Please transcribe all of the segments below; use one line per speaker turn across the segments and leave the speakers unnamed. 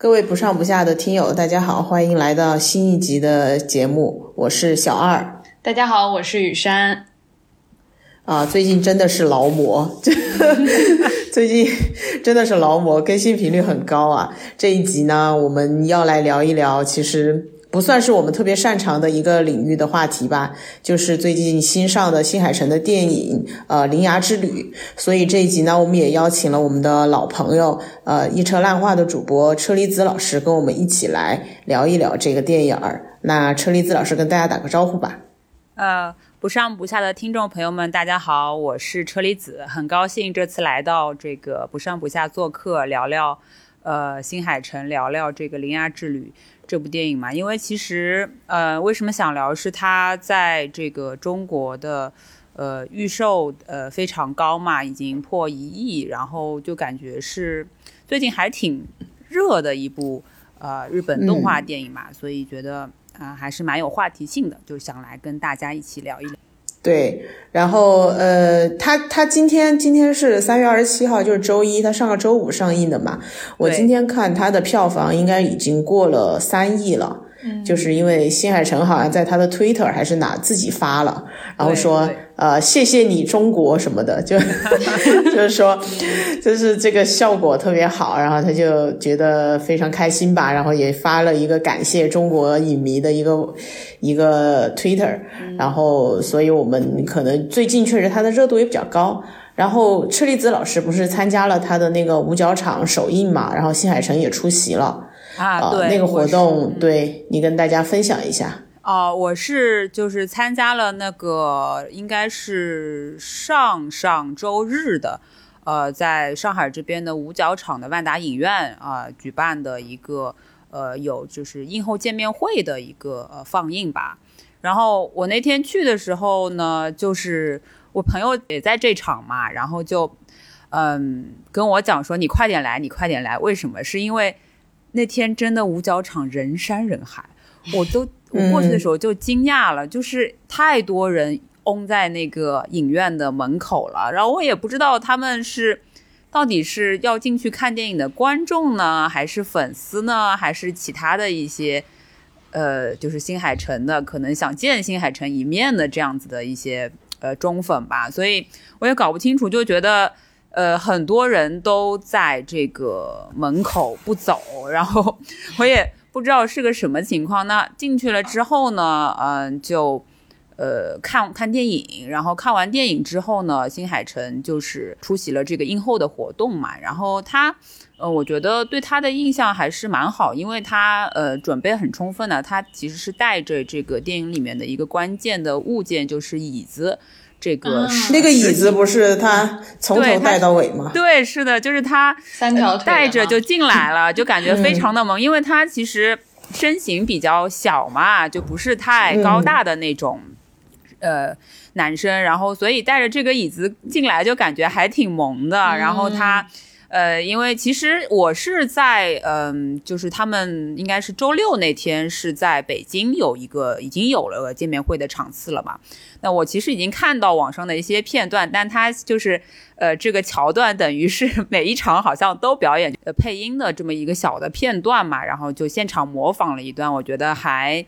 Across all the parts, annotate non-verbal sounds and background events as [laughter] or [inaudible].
各位不上不下的听友，大家好，欢迎来到新一集的节目，我是小二。
大家好，我是雨山。
啊，最近真的是劳模，[laughs] 最近真的是劳模，更新频率很高啊。这一集呢，我们要来聊一聊，其实。不算是我们特别擅长的一个领域的话题吧，就是最近新上的新海诚的电影《呃铃芽之旅》，所以这一集呢，我们也邀请了我们的老朋友，呃一车烂话的主播车厘子老师跟我们一起来聊一聊这个电影儿。那车厘子老师跟大家打个招呼吧。
呃，不上不下的听众朋友们，大家好，我是车厘子，很高兴这次来到这个不上不下做客，聊聊呃新海诚，聊聊这个铃芽之旅。这部电影嘛，因为其实，呃，为什么想聊？是它在这个中国的，呃，预售呃非常高嘛，已经破一亿，然后就感觉是最近还挺热的一部呃日本动画电影嘛，所以觉得啊还是蛮有话题性的，就想来跟大家一起聊一聊。
对，然后呃，他他今天今天是三月二十七号，就是周一，他上个周五上映的嘛。我今天看他的票房应该已经过了三亿了。就是因为新海诚好像在他的 Twitter 还是哪自己发了，然后说呃谢谢你中国什么的，就 [laughs] 就是说就是这个效果特别好，然后他就觉得非常开心吧，然后也发了一个感谢中国影迷的一个一个 Twitter，然后所以我们可能最近确实他的热度也比较高，然后车厘子老师不是参加了他的那个五角场首映嘛，然后新海诚也出席了。
啊，对，
那个活动，对你跟大家分享一下。
哦，我是就是参加了那个，应该是上上周日的，呃，在上海这边的五角场的万达影院啊举办的一个，呃，有就是映后见面会的一个呃放映吧。然后我那天去的时候呢，就是我朋友也在这场嘛，然后就嗯跟我讲说，你快点来，你快点来，为什么？是因为。那天真的五角场人山人海，我都 [laughs] 我过去的时候就惊讶了，就是太多人拥在那个影院的门口了。然后我也不知道他们是到底是要进去看电影的观众呢，还是粉丝呢，还是其他的一些呃，就是新海诚的可能想见新海诚一面的这样子的一些呃忠粉吧。所以我也搞不清楚，就觉得。呃，很多人都在这个门口不走，然后我也不知道是个什么情况。那进去了之后呢，嗯，就呃看看电影，然后看完电影之后呢，新海诚就是出席了这个映后的活动嘛。然后他，呃，我觉得对他的印象还是蛮好，因为他呃准备很充分的，他其实是带着这个电影里面的一个关键的物件，就是椅子。这个
那个椅子不是他从头带到尾吗？
对，是的，就是他
三条腿
带着就进来了，就感觉非常的萌，因为他其实身形比较小嘛，就不是太高大的那种呃男生，然后所以带着这个椅子进来就感觉还挺萌的，然后他。呃，因为其实我是在，嗯，就是他们应该是周六那天是在北京有一个已经有了见面会的场次了嘛。那我其实已经看到网上的一些片段，但他就是，呃，这个桥段等于是每一场好像都表演呃配音的这么一个小的片段嘛，然后就现场模仿了一段，我觉得还，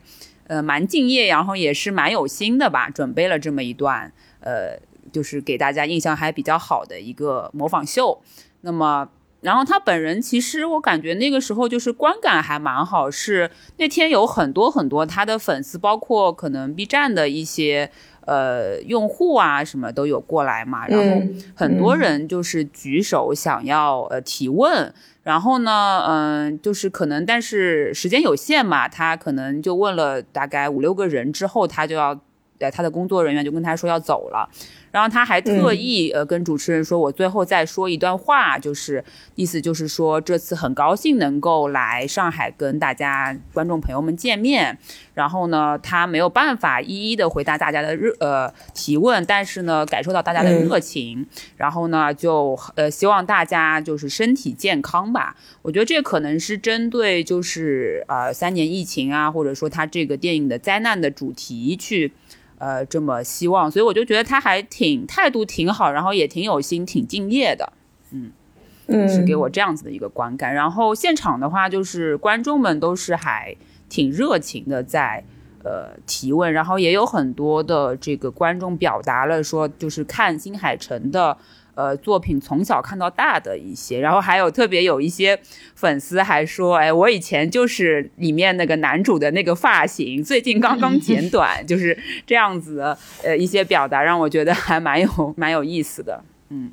呃，蛮敬业，然后也是蛮有心的吧，准备了这么一段，呃，就是给大家印象还比较好的一个模仿秀。那么，然后他本人其实我感觉那个时候就是观感还蛮好，是那天有很多很多他的粉丝，包括可能 B 站的一些呃用户啊什么都有过来嘛，然后很多人就是举手想要呃提问，然后呢，嗯，就是可能但是时间有限嘛，他可能就问了大概五六个人之后，他就要呃他的工作人员就跟他说要走了。然后他还特意呃跟主持人说，我最后再说一段话，就是意思就是说这次很高兴能够来上海跟大家观众朋友们见面。然后呢，他没有办法一一的回答大家的热呃提问，但是呢感受到大家的热情。然后呢就呃希望大家就是身体健康吧。我觉得这可能是针对就是呃三年疫情啊，或者说他这个电影的灾难的主题去。呃，这么希望，所以我就觉得他还挺态度挺好，然后也挺有心，挺敬业的，嗯是给我这样子的一个观感。然后现场的话，就是观众们都是还挺热情的，在呃提问，然后也有很多的这个观众表达了说，就是看新海诚的。呃，作品从小看到大的一些，然后还有特别有一些粉丝还说，哎，我以前就是里面那个男主的那个发型，最近刚刚剪短，[laughs] 就是这样子的，呃，一些表达让我觉得还蛮有蛮有意思的，
嗯。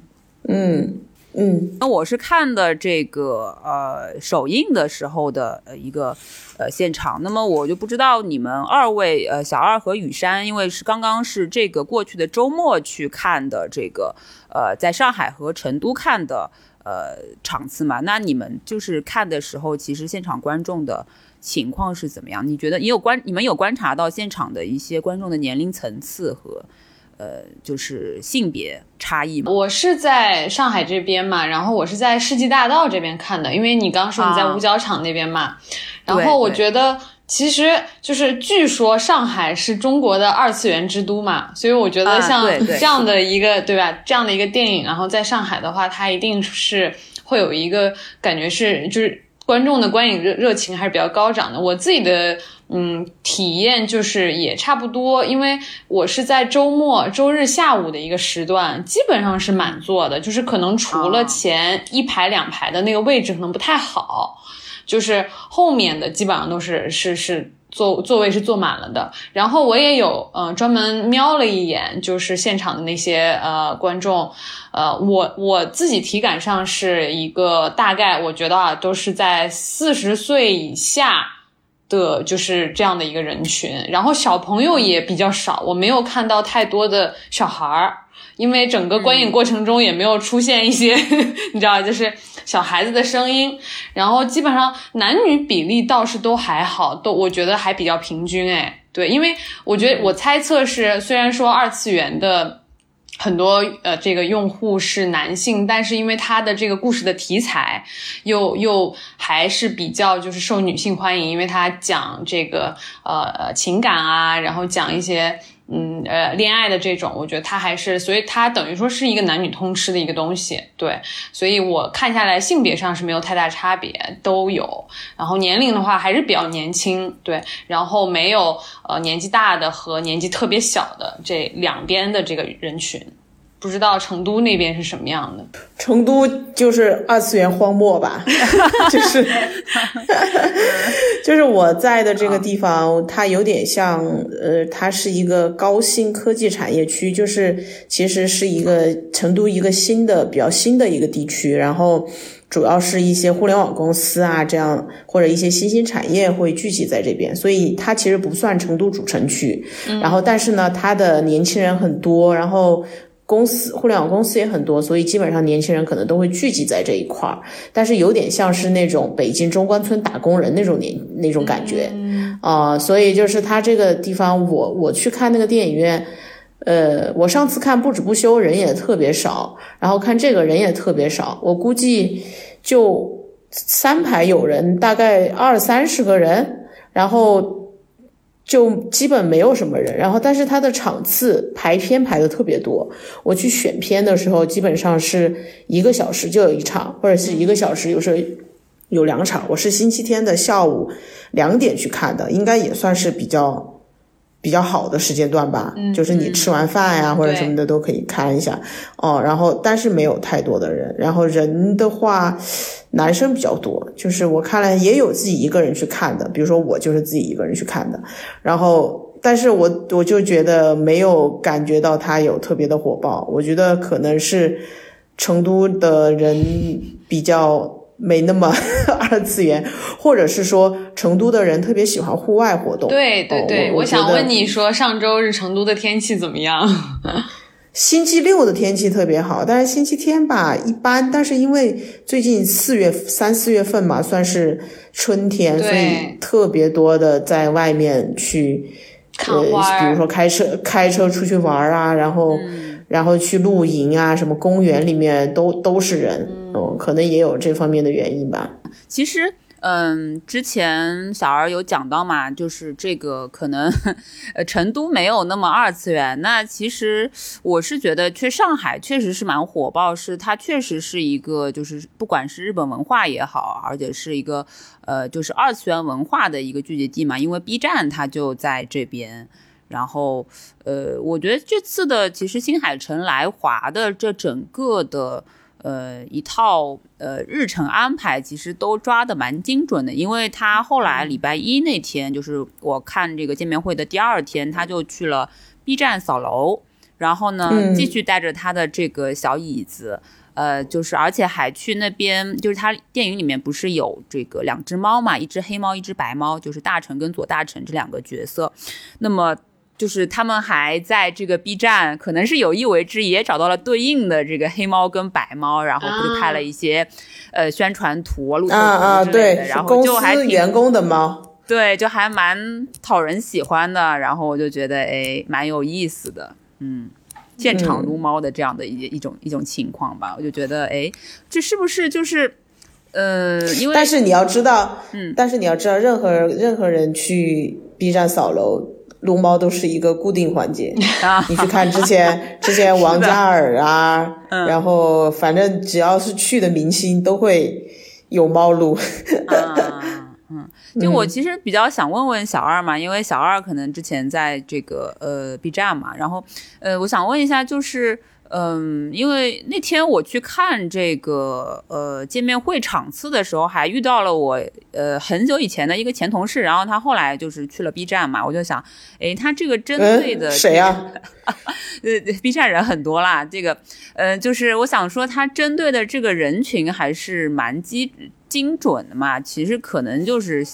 嗯。嗯，
那我是看的这个呃首映的时候的呃一个呃现场，那么我就不知道你们二位呃小二和雨山，因为是刚刚是这个过去的周末去看的这个呃在上海和成都看的呃场次嘛，那你们就是看的时候，其实现场观众的情况是怎么样？你觉得你有观你们有观察到现场的一些观众的年龄层次和？呃，就是性别差异嘛。
我是在上海这边嘛，然后我是在世纪大道这边看的，因为你刚说你在五角场那边嘛。然后我觉得，其实就是据说上海是中国的二次元之都嘛，所以我觉得像这样的一个对吧，这样的一个电影，然后在上海的话，它一定是会有一个感觉是，就是观众的观影热热情还是比较高涨的。我自己的。嗯，体验就是也差不多，因为我是在周末周日下午的一个时段，基本上是满座的，就是可能除了前一排两排的那个位置可能不太好，就是后面的基本上都是是是座座位是坐满了的。然后我也有嗯专门瞄了一眼，就是现场的那些呃观众，呃我我自己体感上是一个大概，我觉得啊都是在四十岁以下。的就是这样的一个人群，然后小朋友也比较少，我没有看到太多的小孩儿，因为整个观影过程中也没有出现一些，[laughs] 你知道，就是小孩子的声音，然后基本上男女比例倒是都还好，都我觉得还比较平均，哎，对，因为我觉得我猜测是，虽然说二次元的。很多呃，这个用户是男性，但是因为他的这个故事的题材又又还是比较就是受女性欢迎，因为他讲这个呃情感啊，然后讲一些。嗯呃，恋爱的这种，我觉得他还是，所以他等于说是一个男女通吃的一个东西，对，所以我看下来性别上是没有太大差别，都有，然后年龄的话还是比较年轻，对，然后没有呃年纪大的和年纪特别小的这两边的这个人群。不知道成都那边是什么样的？
成都就是二次元荒漠吧，[laughs] 就是 [laughs] 就是我在的这个地方，它有点像呃，它是一个高新科技产业区，就是其实是一个成都一个新的比较新的一个地区，然后主要是一些互联网公司啊这样或者一些新兴产业会聚集在这边，所以它其实不算成都主城区。然后但是呢，它的年轻人很多，然后。公司互联网公司也很多，所以基本上年轻人可能都会聚集在这一块儿，但是有点像是那种北京中关村打工人那种年那种感觉，啊，所以就是他这个地方，我我去看那个电影院，呃，我上次看不止不休人也特别少，然后看这个人也特别少，我估计就三排有人，大概二三十个人，然后。就基本没有什么人，然后但是它的场次排片排的特别多。我去选片的时候，基本上是一个小时就有一场，或者是一个小时有时候有两场。我是星期天的下午两点去看的，应该也算是比较。比较好的时间段吧，就是你吃完饭呀或者什么的都可以看一下哦。然后但是没有太多的人，然后人的话，男生比较多，就是我看了也有自己一个人去看的，比如说我就是自己一个人去看的。然后，但是我我就觉得没有感觉到他有特别的火爆，我觉得可能是成都的人比较。没那么 [laughs] 二次元，或者是说成都的人特别喜欢户外活动。
对对对，我想问你说，上周日成都的天气怎么样？
星期六的天气特别好，但是星期天吧一般。但是因为最近四月三四月份嘛，算是春天，所以特别多的在外面去
看花，
比如说开车开车出去玩啊，然后。然后去露营啊，什么公园里面都都是人，嗯，可能也有这方面的原因吧。
其实。嗯，之前小儿有讲到嘛，就是这个可能，呃，成都没有那么二次元。那其实我是觉得，去上海确实是蛮火爆，是它确实是一个，就是不管是日本文化也好，而且是一个，呃，就是二次元文化的一个聚集地嘛。因为 B 站它就在这边，然后，呃，我觉得这次的其实新海诚来华的这整个的。呃，一套呃日程安排其实都抓的蛮精准的，因为他后来礼拜一那天，就是我看这个见面会的第二天，他就去了 B 站扫楼，然后呢，继续带着他的这个小椅子，呃，就是而且还去那边，就是他电影里面不是有这个两只猫嘛，一只黑猫，一只白猫，就是大臣跟左大臣这两个角色，那么。就是他们还在这个 B 站，可能是有意为之，也找到了对应的这个黑猫跟白猫，然后不是拍了一些，呃，宣传图、路
啊
图之类的，然后就还挺
员工的猫，
对，就还蛮讨人喜欢的。然后我就觉得，哎，蛮有意思的，嗯，现场撸猫的这样的一一种一种情况吧，我就觉得，哎，这是不是就是，呃，因为
但是你要知道，嗯，但是你要知道，任何任何人去 B 站扫楼。撸猫都是一个固定环节，[laughs] 你去看之前 [laughs] 之前王嘉尔啊，然后反正只要是去的明星都会有猫撸。[laughs]
嗯，就我其实比较想问问小二嘛，因为小二可能之前在这个呃 B 站嘛，然后呃我想问一下就是。嗯，因为那天我去看这个呃见面会场次的时候，还遇到了我呃很久以前的一个前同事，然后他后来就是去了 B 站嘛，我就想，哎，他这个针对的
谁呀？
呃，B 站人很多啦，这个呃，就是我想说，他针对的这个人群还是蛮精精准的嘛，其实可能就是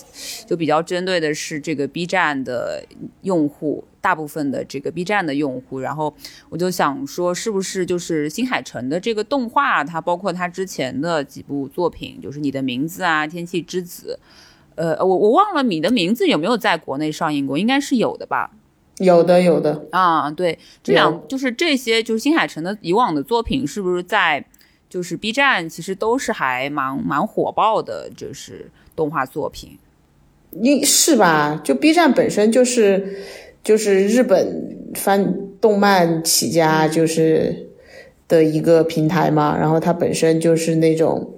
就比较针对的是这个 B 站的用户。大部分的这个 B 站的用户，然后我就想说，是不是就是新海诚的这个动画，它包括他之前的几部作品，就是你的名字啊，天气之子，呃，我我忘了你的名字有没有在国内上映过，应该是有的吧？
有的，有的
啊，对，这两就是这些，就是新海诚的以往的作品，是不是在就是 B 站其实都是还蛮蛮火爆的，就是动画作品，
应是吧？就 B 站本身就是。就是日本翻动漫起家就是的一个平台嘛，然后它本身就是那种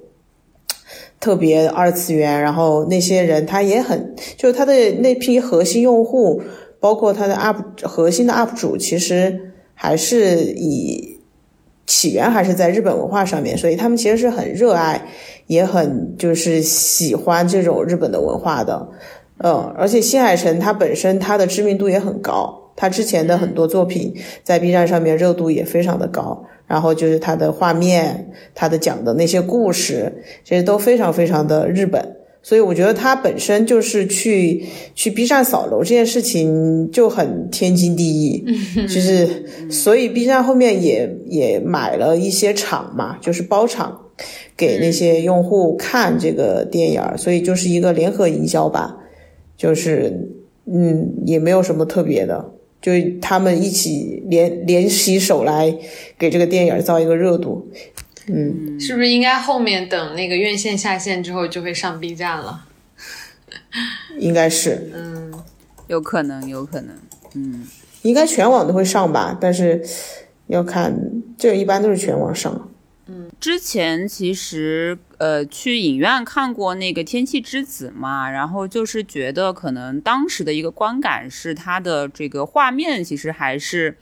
特别二次元，然后那些人他也很，就是他的那批核心用户，包括他的 UP 核心的 UP 主，其实还是以起源还是在日本文化上面，所以他们其实是很热爱，也很就是喜欢这种日本的文化的。嗯，而且新海诚他本身他的知名度也很高，他之前的很多作品在 B 站上面热度也非常的高。然后就是他的画面，他的讲的那些故事，其实都非常非常的日本。所以我觉得他本身就是去去 B 站扫楼这件事情就很天经地义。[laughs] 就是所以 B 站后面也也买了一些场嘛，就是包场给那些用户看这个电影，所以就是一个联合营销吧。就是，嗯，也没有什么特别的，就他们一起联联起手来给这个电影造一个热度，嗯，
是不是应该后面等那个院线下线之后就会上 B 站了？
应该是，
嗯，
有可能，有可能，嗯，
应该全网都会上吧，但是要看，这一般都是全网上。
嗯，之前其实呃去影院看过那个《天气之子》嘛，然后就是觉得可能当时的一个观感是它的这个画面其实还是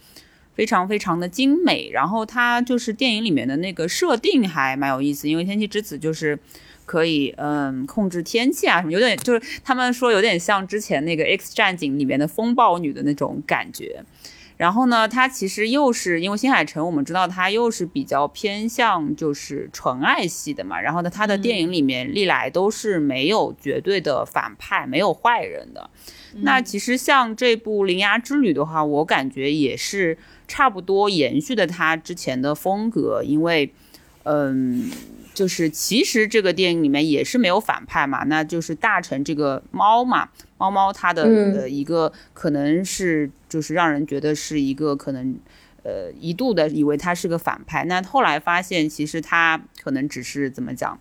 非常非常的精美，然后它就是电影里面的那个设定还蛮有意思，因为《天气之子》就是可以嗯控制天气啊什么，有点就是他们说有点像之前那个《X 战警》里面的风暴女的那种感觉。然后呢，它其实又是因为新海诚，我们知道他又是比较偏向就是纯爱系的嘛。然后呢，他的电影里面历来都是没有绝对的反派，没有坏人的。那其实像这部《铃芽之旅》的话，我感觉也是差不多延续的他之前的风格，因为，嗯。就是其实这个电影里面也是没有反派嘛，那就是大臣这个猫嘛，猫猫它的呃一个可能是就是让人觉得是一个可能呃一度的以为他是个反派，那后来发现其实他可能只是怎么讲，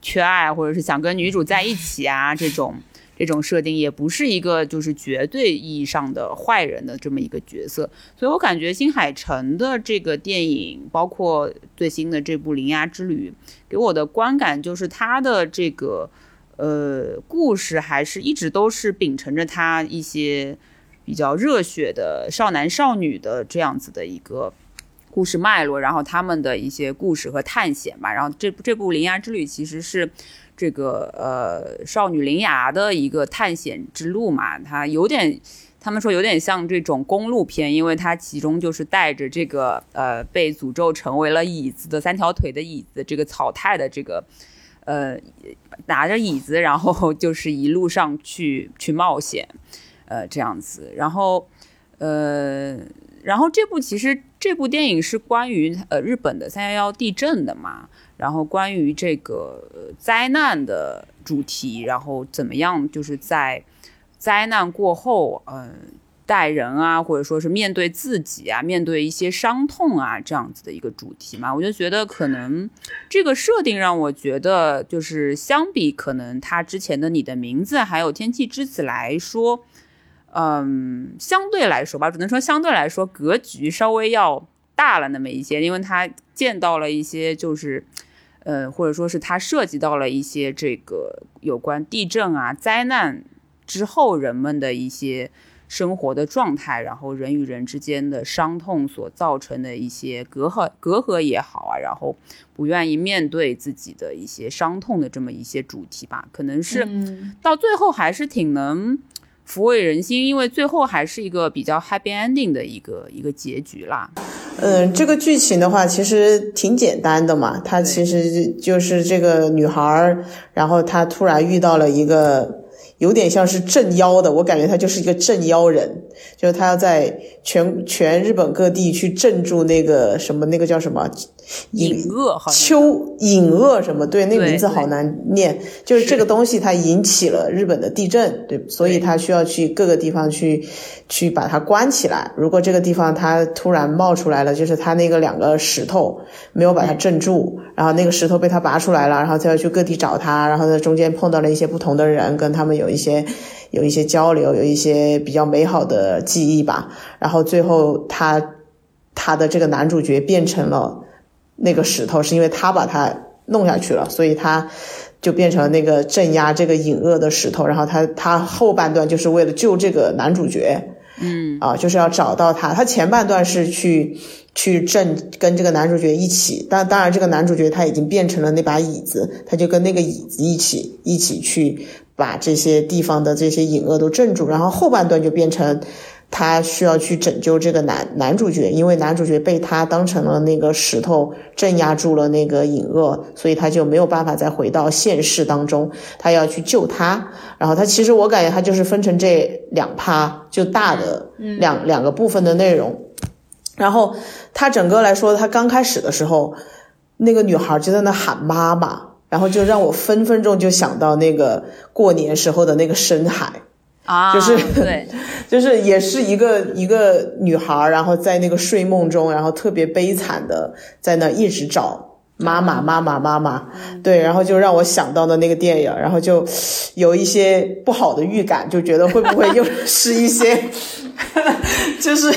缺爱，或者是想跟女主在一起啊这种。这种设定也不是一个就是绝对意义上的坏人的这么一个角色，所以我感觉新海诚的这个电影，包括最新的这部《铃芽之旅》，给我的观感就是他的这个呃故事还是一直都是秉承着他一些比较热血的少男少女的这样子的一个故事脉络，然后他们的一些故事和探险嘛，然后这这部《铃芽之旅》其实是。这个呃，少女铃芽的一个探险之路嘛，它有点，他们说有点像这种公路片，因为它其中就是带着这个呃被诅咒成为了椅子的三条腿的椅子，这个草太的这个呃拿着椅子，然后就是一路上去去冒险，呃这样子，然后呃然后这部其实这部电影是关于呃日本的三幺幺地震的嘛。然后关于这个灾难的主题，然后怎么样，就是在灾难过后，嗯，待人啊，或者说是面对自己啊，面对一些伤痛啊，这样子的一个主题嘛，我就觉得可能这个设定让我觉得，就是相比可能他之前的《你的名字》还有《天气之子》来说，嗯，相对来说吧，只能说相对来说格局稍微要大了那么一些，因为他见到了一些就是。呃，或者说是它涉及到了一些这个有关地震啊、灾难之后人们的一些生活的状态，然后人与人之间的伤痛所造成的一些隔阂、隔阂也好啊，然后不愿意面对自己的一些伤痛的这么一些主题吧，可能是到最后还是挺能。抚慰人心，因为最后还是一个比较 happy ending 的一个一个结局啦。
嗯，这个剧情的话其实挺简单的嘛，它其实就是这个女孩儿，然后她突然遇到了一个有点像是镇妖的，我感觉他就是一个镇妖人，就是他要在全全日本各地去镇住那个什么那个叫什么。
隐恶，
秋隐恶什么？对，那名字好难念。就是这个东西，它引起了日本的地震，对，所以他需要去各个地方去，去把它关起来。如果这个地方它突然冒出来了，就是它那个两个石头没有把它镇住，然后那个石头被他拔出来了，然后他要去各地找他，然后在中间碰到了一些不同的人，跟他们有一些有一些交流，有一些比较美好的记忆吧。然后最后他他的这个男主角变成了。那个石头是因为他把他弄下去了，所以他就变成了那个镇压这个隐恶的石头。然后他他后半段就是为了救这个男主角，
嗯
啊，就是要找到他。他前半段是去去镇跟这个男主角一起，但当然这个男主角他已经变成了那把椅子，他就跟那个椅子一起一起去把这些地方的这些隐恶都镇住。然后后半段就变成。他需要去拯救这个男男主角，因为男主角被他当成了那个石头镇压住了那个隐恶，所以他就没有办法再回到现实当中。他要去救他，然后他其实我感觉他就是分成这两趴，就大的两两个部分的内容。然后他整个来说，他刚开始的时候，那个女孩就在那喊妈妈，然后就让我分分钟就想到那个过年时候的那个深海。
啊，
就是
对，[laughs]
就是也是一个一个女孩，然后在那个睡梦中，然后特别悲惨的在那一直找妈妈，妈妈，妈妈，对，然后就让我想到的那个电影，然后就有一些不好的预感，就觉得会不会又 [laughs] 是一些，[laughs] 就是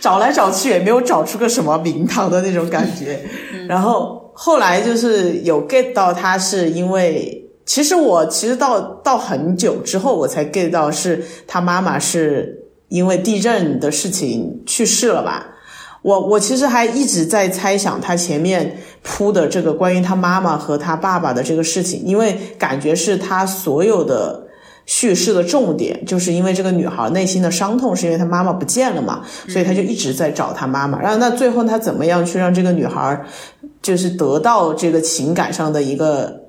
找来找去也没有找出个什么名堂的那种感觉，然后后来就是有 get 到他是因为。其实我其实到到很久之后我才 get 到是他妈妈是因为地震的事情去世了吧？我我其实还一直在猜想他前面铺的这个关于他妈妈和他爸爸的这个事情，因为感觉是他所有的叙事的重点，就是因为这个女孩内心的伤痛是因为她妈妈不见了嘛，所以他就一直在找他妈妈。然后那最后他怎么样去让这个女孩就是得到这个情感上的一个。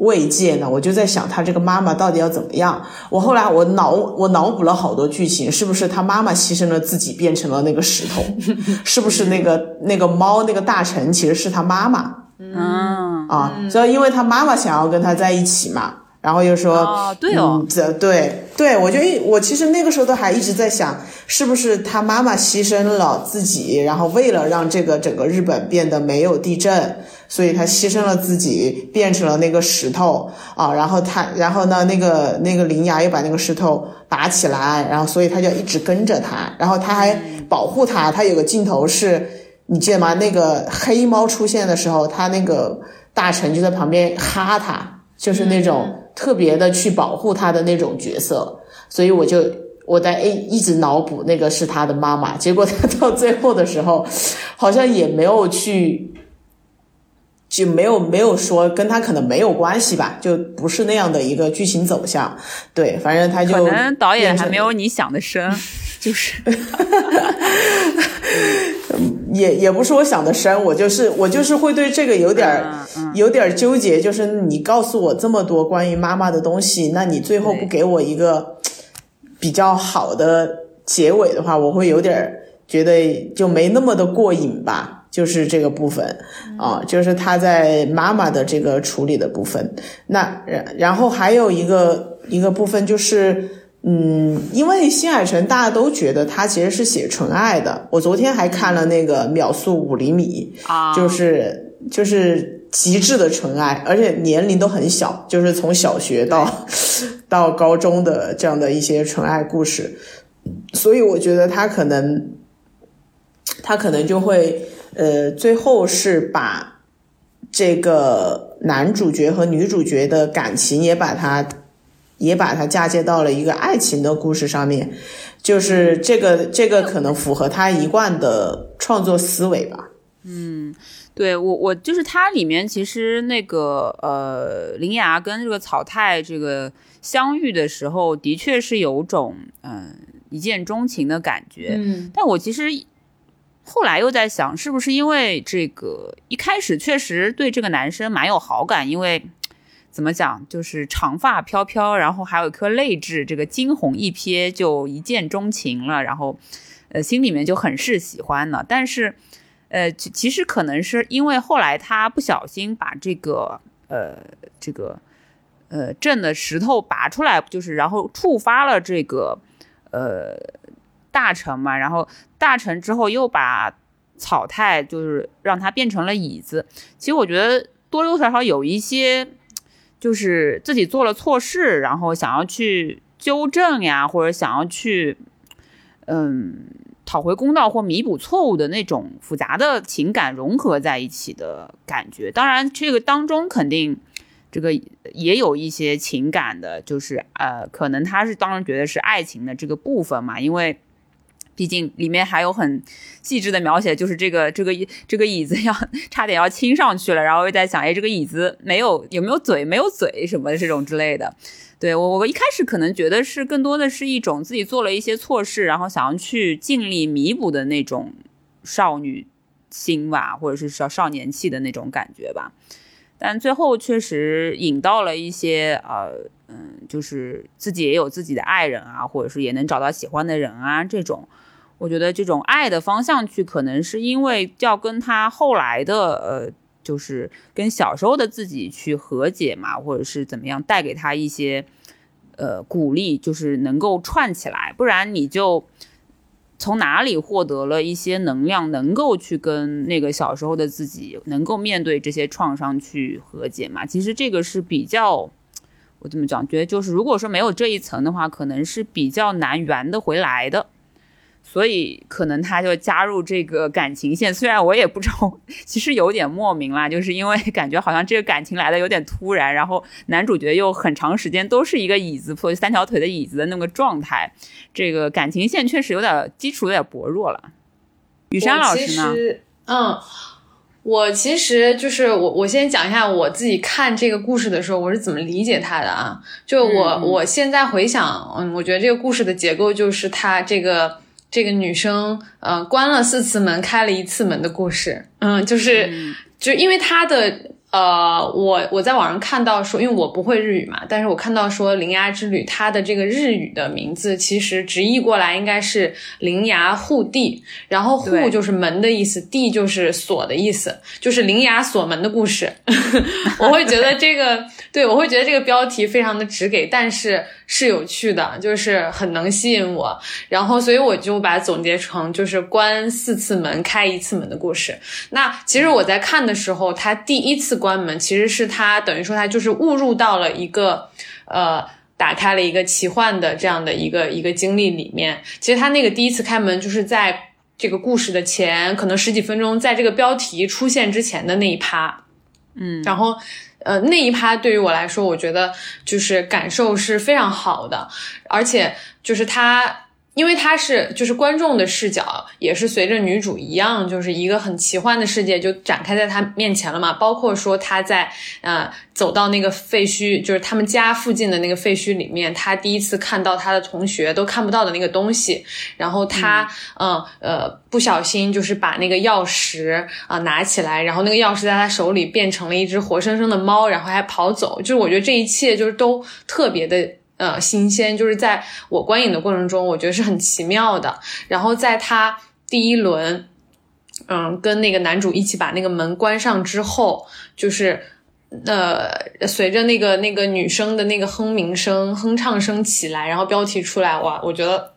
慰藉呢？我就在想，他这个妈妈到底要怎么样？我后来我脑我脑补了好多剧情，是不是他妈妈牺牲了自己，变成了那个石头？[laughs] 是不是那个那个猫那个大臣其实是他妈妈？
嗯
啊，所以因为他妈妈想要跟他在一起嘛，然后又说，
对哦，
这对对，我觉得我其实那个时候都还一直在想，是不是他妈妈牺牲了自己，然后为了让这个整个日本变得没有地震。所以他牺牲了自己，变成了那个石头啊。然后他，然后呢，那个那个灵牙又把那个石头拔起来，然后所以他就一直跟着他，然后他还保护他。他有个镜头是，你记得吗？那个黑猫出现的时候，他那个大臣就在旁边哈他，就是那种特别的去保护他的那种角色。所以我就。我在一一直脑补那个是他的妈妈，结果他到最后的时候，好像也没有去，就没有没有说跟他可能没有关系吧，就不是那样的一个剧情走向。对，反正他就
可能导演还没有你想的深，[laughs] 就是，[laughs]
也也不是我想的深，我就是我就是会对这个有点有点纠结，就是你告诉我这么多关于妈妈的东西，那你最后不给我一个。比较好的结尾的话，我会有点觉得就没那么的过瘾吧，就是这个部分啊，就是他在妈妈的这个处理的部分。那然然后还有一个一个部分就是，嗯，因为新海诚大家都觉得他其实是写纯爱的。我昨天还看了那个秒速五厘米啊，就是就是极致的纯爱，而且年龄都很小，就是从小学到。[laughs] 到高中的这样的一些纯爱故事，所以我觉得他可能，他可能就会，呃，最后是把这个男主角和女主角的感情也把它，也把它嫁接到了一个爱情的故事上面，就是这个这个可能符合他一贯的创作思维吧。
嗯，对我我就是它里面其实那个呃，林芽跟这个草太这个。相遇的时候，的确是有种嗯一见钟情的感觉。嗯，但我其实后来又在想，是不是因为这个一开始确实对这个男生蛮有好感，因为怎么讲，就是长发飘飘，然后还有一颗泪痣，这个惊鸿一瞥就一见钟情了，然后呃心里面就很是喜欢了。但是呃其实可能是因为后来他不小心把这个呃这个。呃，震的石头拔出来，就是然后触发了这个呃大臣嘛，然后大臣之后又把草太就是让他变成了椅子。其实我觉得多多少少有一些，就是自己做了错事，然后想要去纠正呀，或者想要去嗯讨回公道或弥补错误的那种复杂的情感融合在一起的感觉。当然，这个当中肯定。这个也有一些情感的，就是呃，可能他是当然觉得是爱情的这个部分嘛，因为毕竟里面还有很细致的描写，就是这个这个这个椅子要 [laughs] 差点要亲上去了，然后又在想，哎，这个椅子没有有没有嘴，没有嘴什么这种之类的。对我我一开始可能觉得是更多的是一种自己做了一些错事，然后想要去尽力弥补的那种少女心吧，或者是少少年气的那种感觉吧。但最后确实引到了一些呃嗯，就是自己也有自己的爱人啊，或者是也能找到喜欢的人啊，这种，我觉得这种爱的方向去，可能是因为要跟他后来的呃，就是跟小时候的自己去和解嘛，或者是怎么样，带给他一些呃鼓励，就是能够串起来，不然你就。从哪里获得了一些能量，能够去跟那个小时候的自己，能够面对这些创伤去和解嘛？其实这个是比较，我怎么讲，觉得就是如果说没有这一层的话，可能是比较难圆得回来的。所以可能他就加入这个感情线，虽然我也不知道，[laughs] 其实有点莫名啦，就是因为 [laughs] 感觉好像这个感情来的有点突然，然后男主角又很长时间都是一个椅子或三条腿的椅子的那个状态，这个感情线确实有点基础有点薄弱了。雨山老师
呢？嗯，我其实就是我，我先讲一下我自己看这个故事的时候我是怎么理解他的啊？就我我现在回想，嗯，我觉得这个故事的结构就是他这个。这个女生，呃，关了四次门，开了一次门的故事，嗯，就是，就因为她的，呃，我我在网上看到说，因为我不会日语嘛，但是我看到说《铃芽之旅》它的这个日语的名字其实直译过来应该是“铃芽护地”，然后“护”就是门的意思，“地”就是锁的意思，就是铃芽锁门的故事。[laughs] 我会觉得这个，对我会觉得这个标题非常的直给，但是是有趣的，就是很能吸引我。然后，所以我就把它总结成就是关四次门，开一次门的故事。那其实我在看的时候，它第一次。关门其实是他等于说他就是误入到了一个呃打开了一个奇幻的这样的一个一个经历里面。其实他那个第一次开门就是在这个故事的前可能十几分钟，在这个标题出现之前的那一趴，
嗯，
然后呃那一趴对于我来说，我觉得就是感受是非常好的，而且就是他。因为它是就是观众的视角，也是随着女主一样，就是一个很奇幻的世界就展开在她面前了嘛。包括说她在呃走到那个废墟，就是他们家附近的那个废墟里面，她第一次看到她的同学都看不到的那个东西。然后她嗯呃不小心就是把那个钥匙啊拿起来，然后那个钥匙在她手里变成了一只活生生的猫，然后还跑走。就是我觉得这一切就是都特别的。呃，新鲜就是在我观影的过程中，我觉得是很奇妙的。然后在他第一轮，嗯，跟那个男主一起把那个门关上之后，就是呃，随着那个那个女生的那个哼鸣声、哼唱声起来，然后标题出来，哇，我觉得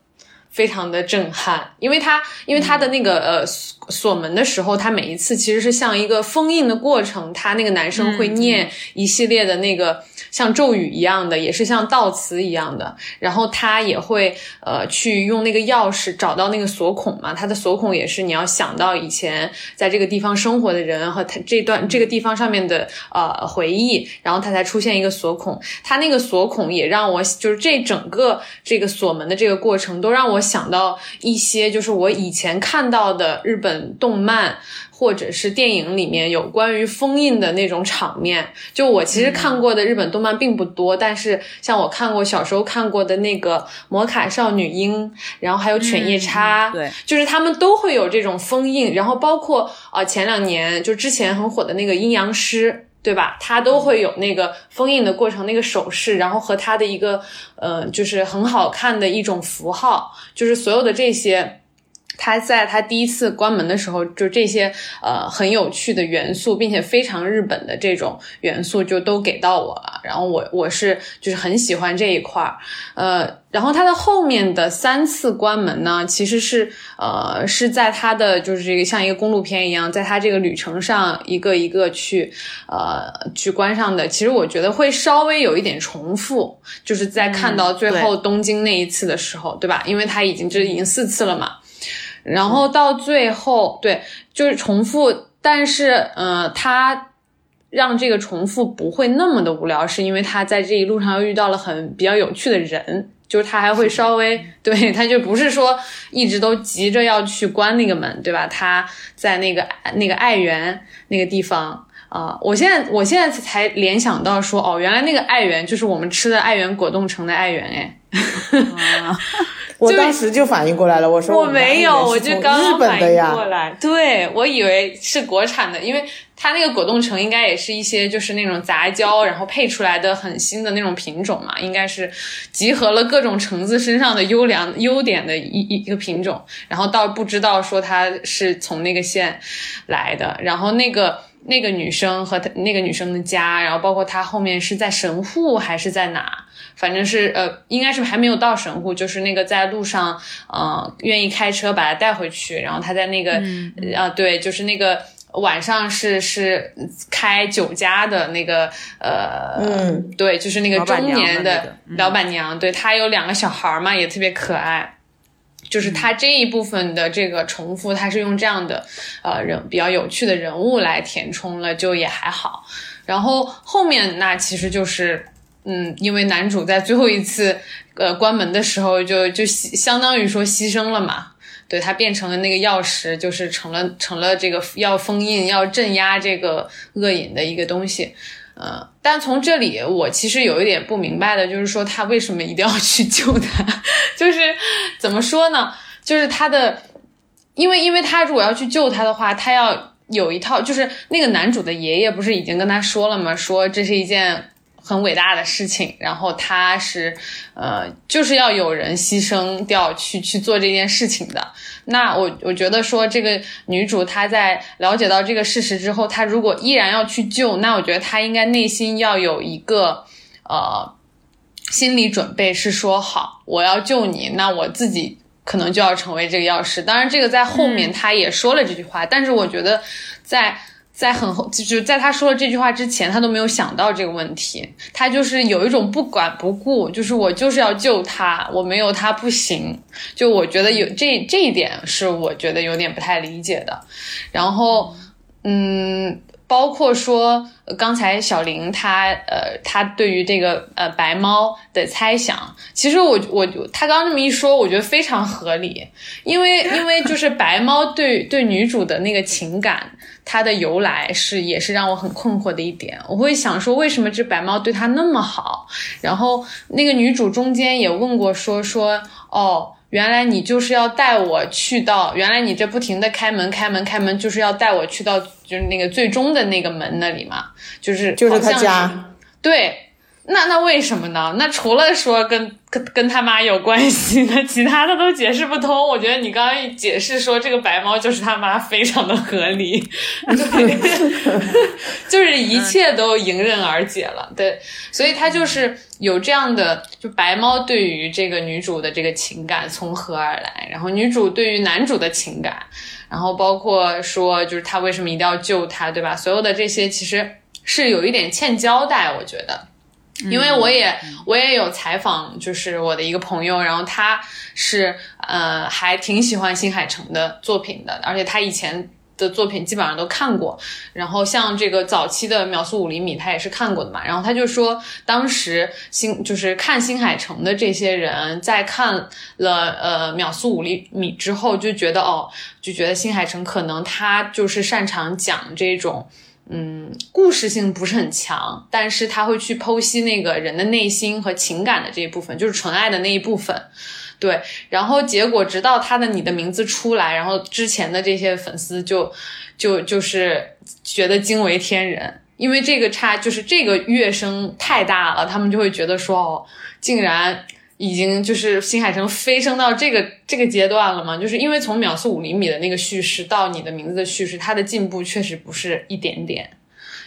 非常的震撼，因为他因为他的那个呃锁门的时候，他每一次其实是像一个封印的过程，他那个男生会念一系列的那个。像咒语一样的，也是像悼词一样的，然后他也会呃去用那个钥匙找到那个锁孔嘛，他的锁孔也是你要想到以前在这个地方生活的人和他这段这个地方上面的呃回忆，然后他才出现一个锁孔，他那个锁孔也让我就是这整个这个锁门的这个过程都让我想到一些就是我以前看到的日本动漫。或者是电影里面有关于封印的那种场面，就我其实看过的日本动漫并不多，但是像我看过小时候看过的那个《魔卡少女樱》，然后还有《犬夜叉》，
对，
就是他们都会有这种封印，然后包括啊前两年就之前很火的那个《阴阳师》，对吧？它都会有那个封印的过程，那个手势，然后和它的一个呃，就是很好看的一种符号，就是所有的这些。他在他第一次关门的时候，就这些呃很有趣的元素，并且非常日本的这种元素就都给到我了。然后我我是就是很喜欢这一块儿，呃，然后他的后面的三次关门呢，其实是呃是在他的就是这个像一个公路片一样，在他这个旅程上一个一个去呃去关上的。其实我觉得会稍微有一点重复，就是在看到最后东京那一次的时候，对吧？因为他已经这已经四次了嘛。然后到最后，对，就是重复，但是，呃，他让这个重复不会那么的无聊，是因为他在这一路上又遇到了很比较有趣的人，就是他还会稍微，对，他就不是说一直都急着要去关那个门，对吧？他在那个那个爱媛那个地方啊，我现在我现在才联想到说，哦，原来那个爱媛就是我们吃的爱媛果冻城的爱媛，哎。[laughs]
我当时就反应过来了，我说
我没有，我就刚刚反
应
过来，对我以为是国产的，因为它那个果冻橙应该也是一些就是那种杂交然后配出来的很新的那种品种嘛，应该是集合了各种橙子身上的优良优点的一一个品种，然后倒不知道说它是从那个县来的，然后那个那个女生和她那个女生的家，然后包括她后面是在神户还是在哪？反正是呃，应该是还没有到神户，就是那个在路上，嗯，愿意开车把她带回去，然后她在那个，啊，对，就是那个晚上是是开酒家的那个，呃，
嗯，
对，就是那个中年
的
老板娘，对她有两个小孩嘛，也特别可爱，就是他这一部分的这个重复，他是用这样的呃人比较有趣的人物来填充了，就也还好，然后后面那其实就是。嗯，因为男主在最后一次，呃，关门的时候就就相当于说牺牲了嘛，对他变成了那个钥匙，就是成了成了这个要封印、要镇压这个恶瘾的一个东西，嗯，但从这里我其实有一点不明白的，就是说他为什么一定要去救他？就是怎么说呢？就是他的，因为因为他如果要去救他的话，他要。有一套，就是那个男主的爷爷不是已经跟他说了吗？说这是一件很伟大的事情，然后他是呃，就是要有人牺牲掉去去做这件事情的。那我我觉得说这个女主她在了解到这个事实之后，她如果依然要去救，那我觉得她应该内心要有一个呃心理准备，是说好我要救你，那我自己。可能就要成为这个药师，当然这个在后面她也说了这句话，但是我觉得在在很后，就是在他说了这句话之前，他都没有想到这个问题，他就是有一种不管不顾，就是我就是要救他，我没有他不行，就我觉得有这这一点是我觉得有点不太理解的，然后嗯。包括说刚才小林他呃他对于这个呃白猫的猜想，其实我我他刚刚这么一说，我觉得非常合理，因为因为就是白猫对对女主的那个情感，它的由来是也是让我很困惑的一点。我会想说，为什么这白猫对它那么好？然后那个女主中间也问过说说哦。原来你就是要带我去到，原来你这不停的开门开门开门，就是要带我去到就是那个最终的那个门那里嘛，就是
就是他家，
对。那那为什么呢？那除了说跟跟跟他妈有关系，[laughs] 那其他的都解释不通。我觉得你刚刚一解释说这个白猫就是他妈，非常的合理 [laughs] [laughs] 就是一切都迎刃而解了。对，所以他就是有这样的，就白猫对于这个女主的这个情感从何而来，然后女主对于男主的情感，然后包括说就是他为什么一定要救他，对吧？所有的这些其实是有一点欠交代，我觉得。因为我也我也有采访，就是我的一个朋友，然后他是呃还挺喜欢新海诚的作品的，而且他以前的作品基本上都看过，然后像这个早期的秒速五厘米他也是看过的嘛，然后他就说当时新就是看新海诚的这些人在看了呃秒速五厘米之后就觉得哦就觉得新海诚可能他就是擅长讲这种。嗯，故事性不是很强，但是他会去剖析那个人的内心和情感的这一部分，就是纯爱的那一部分。对，然后结果直到他的你的名字出来，然后之前的这些粉丝就就就是觉得惊为天人，因为这个差就是这个乐声太大了，他们就会觉得说哦，竟然。已经就是新海诚飞升到这个这个阶段了吗？就是因为从秒速五厘米的那个叙事到你的名字的叙事，它的进步确实不是一点点。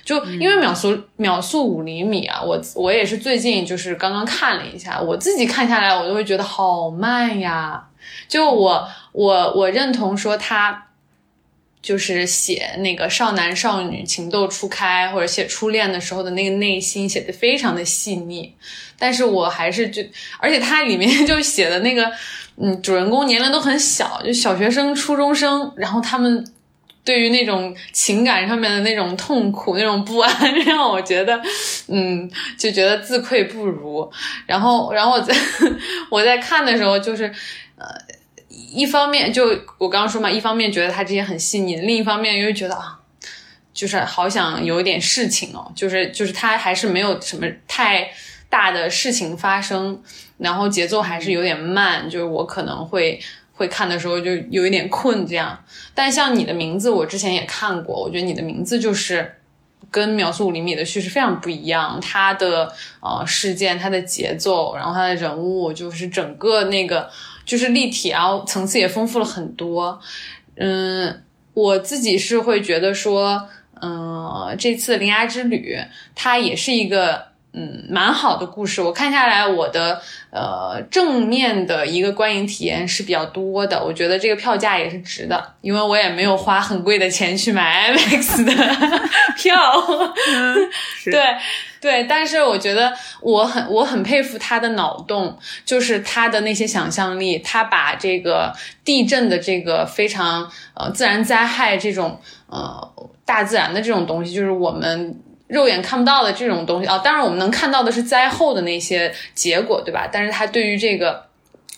就因为秒速秒速五厘米啊，我我也是最近就是刚刚看了一下，我自己看下来我都会觉得好慢呀。就我我我认同说他。就是写那个少男少女情窦初开，或者写初恋的时候的那个内心，写的非常的细腻。但是我还是就，而且它里面 [laughs] 就写的那个，嗯，主人公年龄都很小，就小学生、初中生，然后他们对于那种情感上面的那种痛苦、那种不安，[laughs] 让我觉得，嗯，就觉得自愧不如。然后，然后我在 [laughs] 我在看的时候，就是，呃。一方面就我刚刚说嘛，一方面觉得他这些很细腻，另一方面又觉得啊，就是好想有一点事情哦，就是就是他还是没有什么太大的事情发生，然后节奏还是有点慢，就是我可能会会看的时候就有一点困这样。但像你的名字，我之前也看过，我觉得你的名字就是跟秒速五厘米的叙事非常不一样，它的呃事件、它的节奏，然后它的人物，就是整个那个。就是立体，然后层次也丰富了很多。嗯，我自己是会觉得说，嗯，这次《铃芽之旅》它也是一个嗯蛮好的故事。我看下来，我的呃正面的一个观影体验是比较多的。我觉得这个票价也是值的，因为我也没有花很贵的钱去买 [laughs] IMAX 的 [laughs] 票。[laughs] 对。对，但是我觉得我很我很佩服他的脑洞，就是他的那些想象力，他把这个地震的这个非常呃自然灾害这种呃大自然的这种东西，就是我们肉眼看不到的这种东西啊，当然我们能看到的是灾后的那些结果，对吧？但是他对于这个。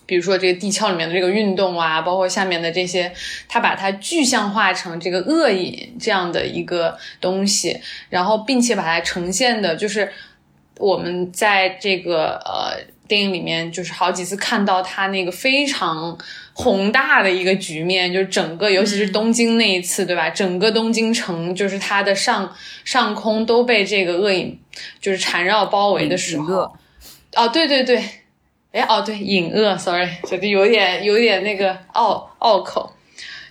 比如说这个地壳里面的这个运动啊，包括下面的这些，他把它具象化成这个恶瘾这样的一个东西，然后并且把它呈现的，就是我们在这个呃电影里面就是好几次看到他那个非常宏大的一个局面，就是整个，尤其是东京那一次，对吧？整个东京城就是它的上上空都被这个恶影就是缠绕包围的时候。哦，对对对，哎，哦对，隐恶，sorry，就有点有点那个拗拗口，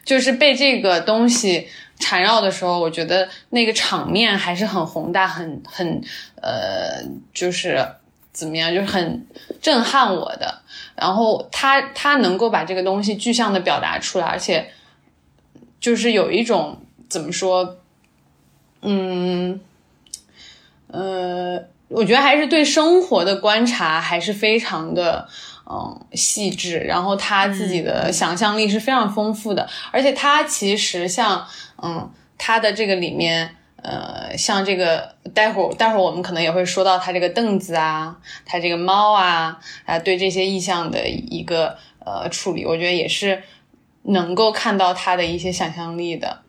就是被这个东西缠绕的时候，我觉得那个场面还是很宏大，很很呃，就是怎么样，就是很震撼我的。然后他他能够把这个东西具象的表达出来，而且就是有一种怎么说，嗯，呃。我觉得还是对生活的观察还是非常的，嗯，细致。然后他自己的想象力是非常丰富的，而且他其实像，嗯，他的这个里面，呃，像这个待会儿待会儿我们可能也会说到他这个凳子啊，他这个猫啊，啊，对这些意象的一个呃处理，我觉得也是能够看到他的一些想象力的。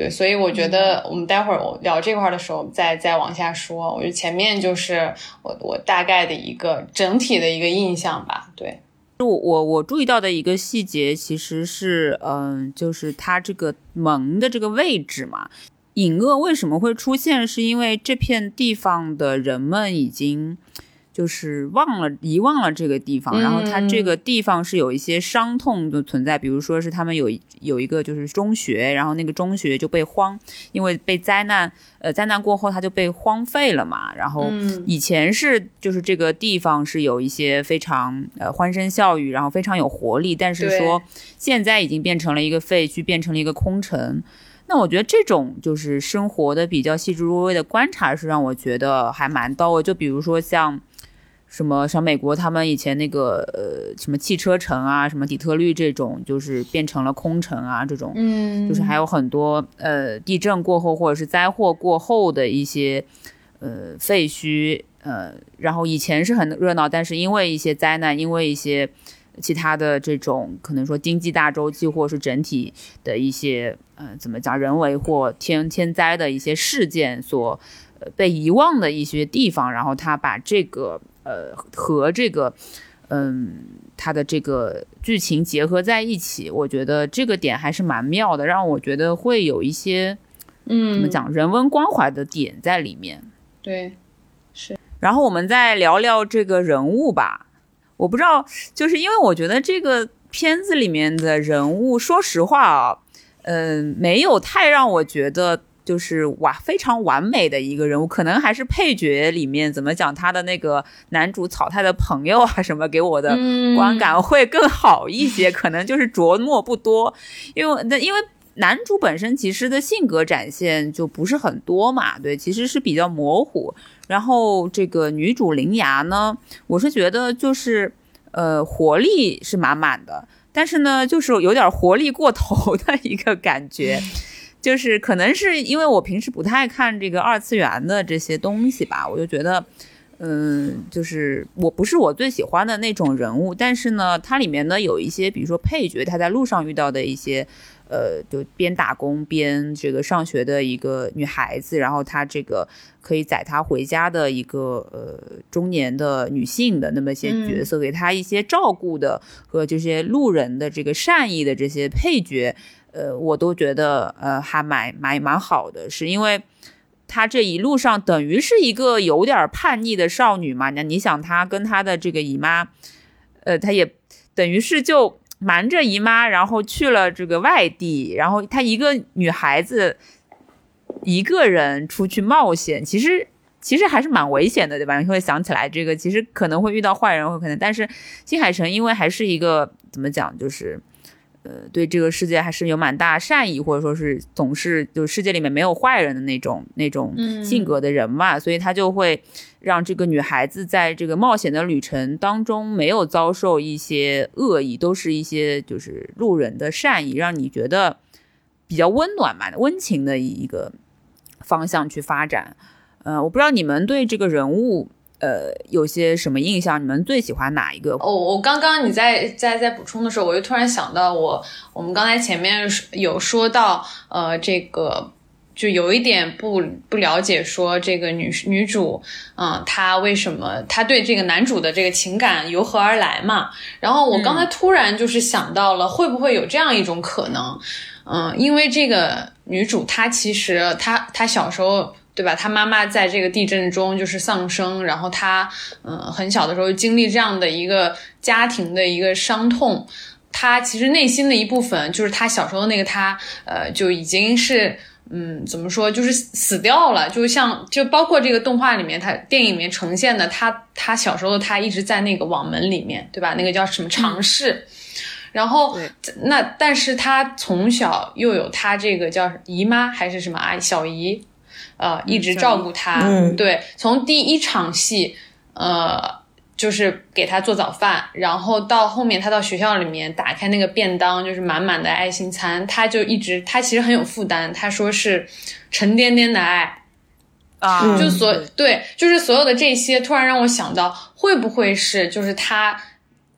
对，所以我觉得我们待会儿我聊这块的时候再再往下说。我觉得前面就是我我大概的一个整体的一个印象吧。对，
我我我注意到的一个细节其实是，嗯，就是它这个门的这个位置嘛，隐恶为什么会出现？是因为这片地方的人们已经。就是忘了遗忘了这个地方，然后它这个地方是有一些伤痛的存在，比如说是他们有有一个就是中学，然后那个中学就被荒，因为被灾难，呃，灾难过后它就被荒废了嘛。然后以前是就是这个地方是有一些非常呃欢声笑语，然后非常有活力，但是说现在已经变成了一个废墟，变成了一个空城。那我觉得这种就是生活的比较细致入微的观察是让我觉得还蛮到位。就比如说像。什么像美国他们以前那个呃什么汽车城啊，什么底特律这种，就是变成了空城啊，这种，
嗯，
就是还有很多呃地震过后或者是灾祸过后的一些呃废墟，呃，然后以前是很热闹，但是因为一些灾难，因为一些其他的这种可能说经济大周期或者是整体的一些呃怎么讲人为或天天灾的一些事件所呃被遗忘的一些地方，然后他把这个。呃，和这个，嗯，它的这个剧情结合在一起，我觉得这个点还是蛮妙的，让我觉得会有一些，
嗯，
怎么讲，人文关怀的点在里面。
对，是。
然后我们再聊聊这个人物吧。我不知道，就是因为我觉得这个片子里面的人物，说实话啊，嗯，没有太让我觉得。就是哇，非常完美的一个人物，可能还是配角里面怎么讲他的那个男主草太的朋友啊什么给我的观感会更好一些，可能就是琢磨不多，因为那因为男主本身其实的性格展现就不是很多嘛，对，其实是比较模糊。然后这个女主灵牙呢，我是觉得就是呃活力是满满的，但是呢就是有点活力过头的一个感觉。就是可能是因为我平时不太看这个二次元的这些东西吧，我就觉得，嗯，就是我不是我最喜欢的那种人物。但是呢，它里面呢有一些，比如说配角，他在路上遇到的一些，呃，就边打工边这个上学的一个女孩子，然后她这个可以载她回家的一个呃中年的女性的那么一些角色，给她一些照顾的和这些路人的这个善意的这些配角。呃，我都觉得呃还蛮蛮蛮好的，是因为她这一路上等于是一个有点叛逆的少女嘛。那你想，她跟她的这个姨妈，呃，她也等于是就瞒着姨妈，然后去了这个外地，然后她一个女孩子一个人出去冒险，其实其实还是蛮危险的，对吧？你会想起来这个，其实可能会遇到坏人，会可能，但是新海诚因为还是一个怎么讲，就是。呃，对这个世界还是有蛮大善意，或者说是总是就世界里面没有坏人的那种那种性格的人嘛，所以他就会让这个女孩子在这个冒险的旅程当中没有遭受一些恶意，都是一些就是路人的善意，让你觉得比较温暖嘛，温情的一个方向去发展。呃，我不知道你们对这个人物。呃，有些什么印象？你们最喜欢哪一个？
哦，我刚刚你在在在补充的时候，我就突然想到，我我们刚才前面有说到，呃，这个就有一点不不了解，说这个女女主，嗯，她为什么她对这个男主的这个情感由何而来嘛？然后我刚才突然就是想到了，会不会有这样一种可能？嗯，因为这个女主她其实她她小时候对吧？他妈妈在这个地震中就是丧生，然后他嗯很小的时候经历这样的一个家庭的一个伤痛。他其实内心的一部分，就是他小时候那个他，呃，就已经是，嗯，怎么说，就是死掉了。就像，就包括这个动画里面，他电影里面呈现的，他他小时候的他一直在那个网门里面，对吧？那个叫什么尝试。然后，那但是他从小又有他这个叫姨妈还是什么阿姨小姨，呃，一直照顾他。对，从第一场戏，呃。就是给他做早饭，然后到后面他到学校里面打开那个便当，就是满满的爱心餐，他就一直他其实很有负担，他说是沉甸甸的爱
啊，
就所对，就是所有的这些，突然让我想到，会不会是就是他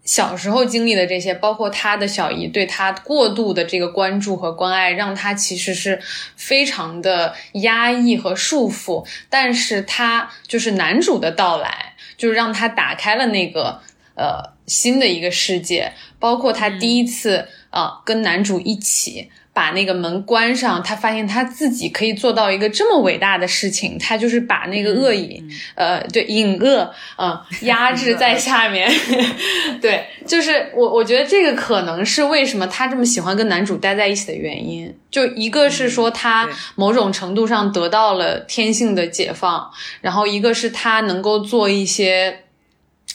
小时候经历的这些，包括他的小姨对他过度的这个关注和关爱，让他其实是非常的压抑和束缚，但是他就是男主的到来。就是让他打开了那个呃新的一个世界，包括他第一次啊跟男主一起把那个门关上，他发现他自己可以做到一个这么伟大的事情，他就是把那个恶瘾，呃对隐恶呃压制在下面，[laughs] 对，就是我我觉得这个可能是为什么他这么喜欢跟男主待在一起的原因，就一个是说他某种程度上得到了天性的解放，然后一个是他能够做一些。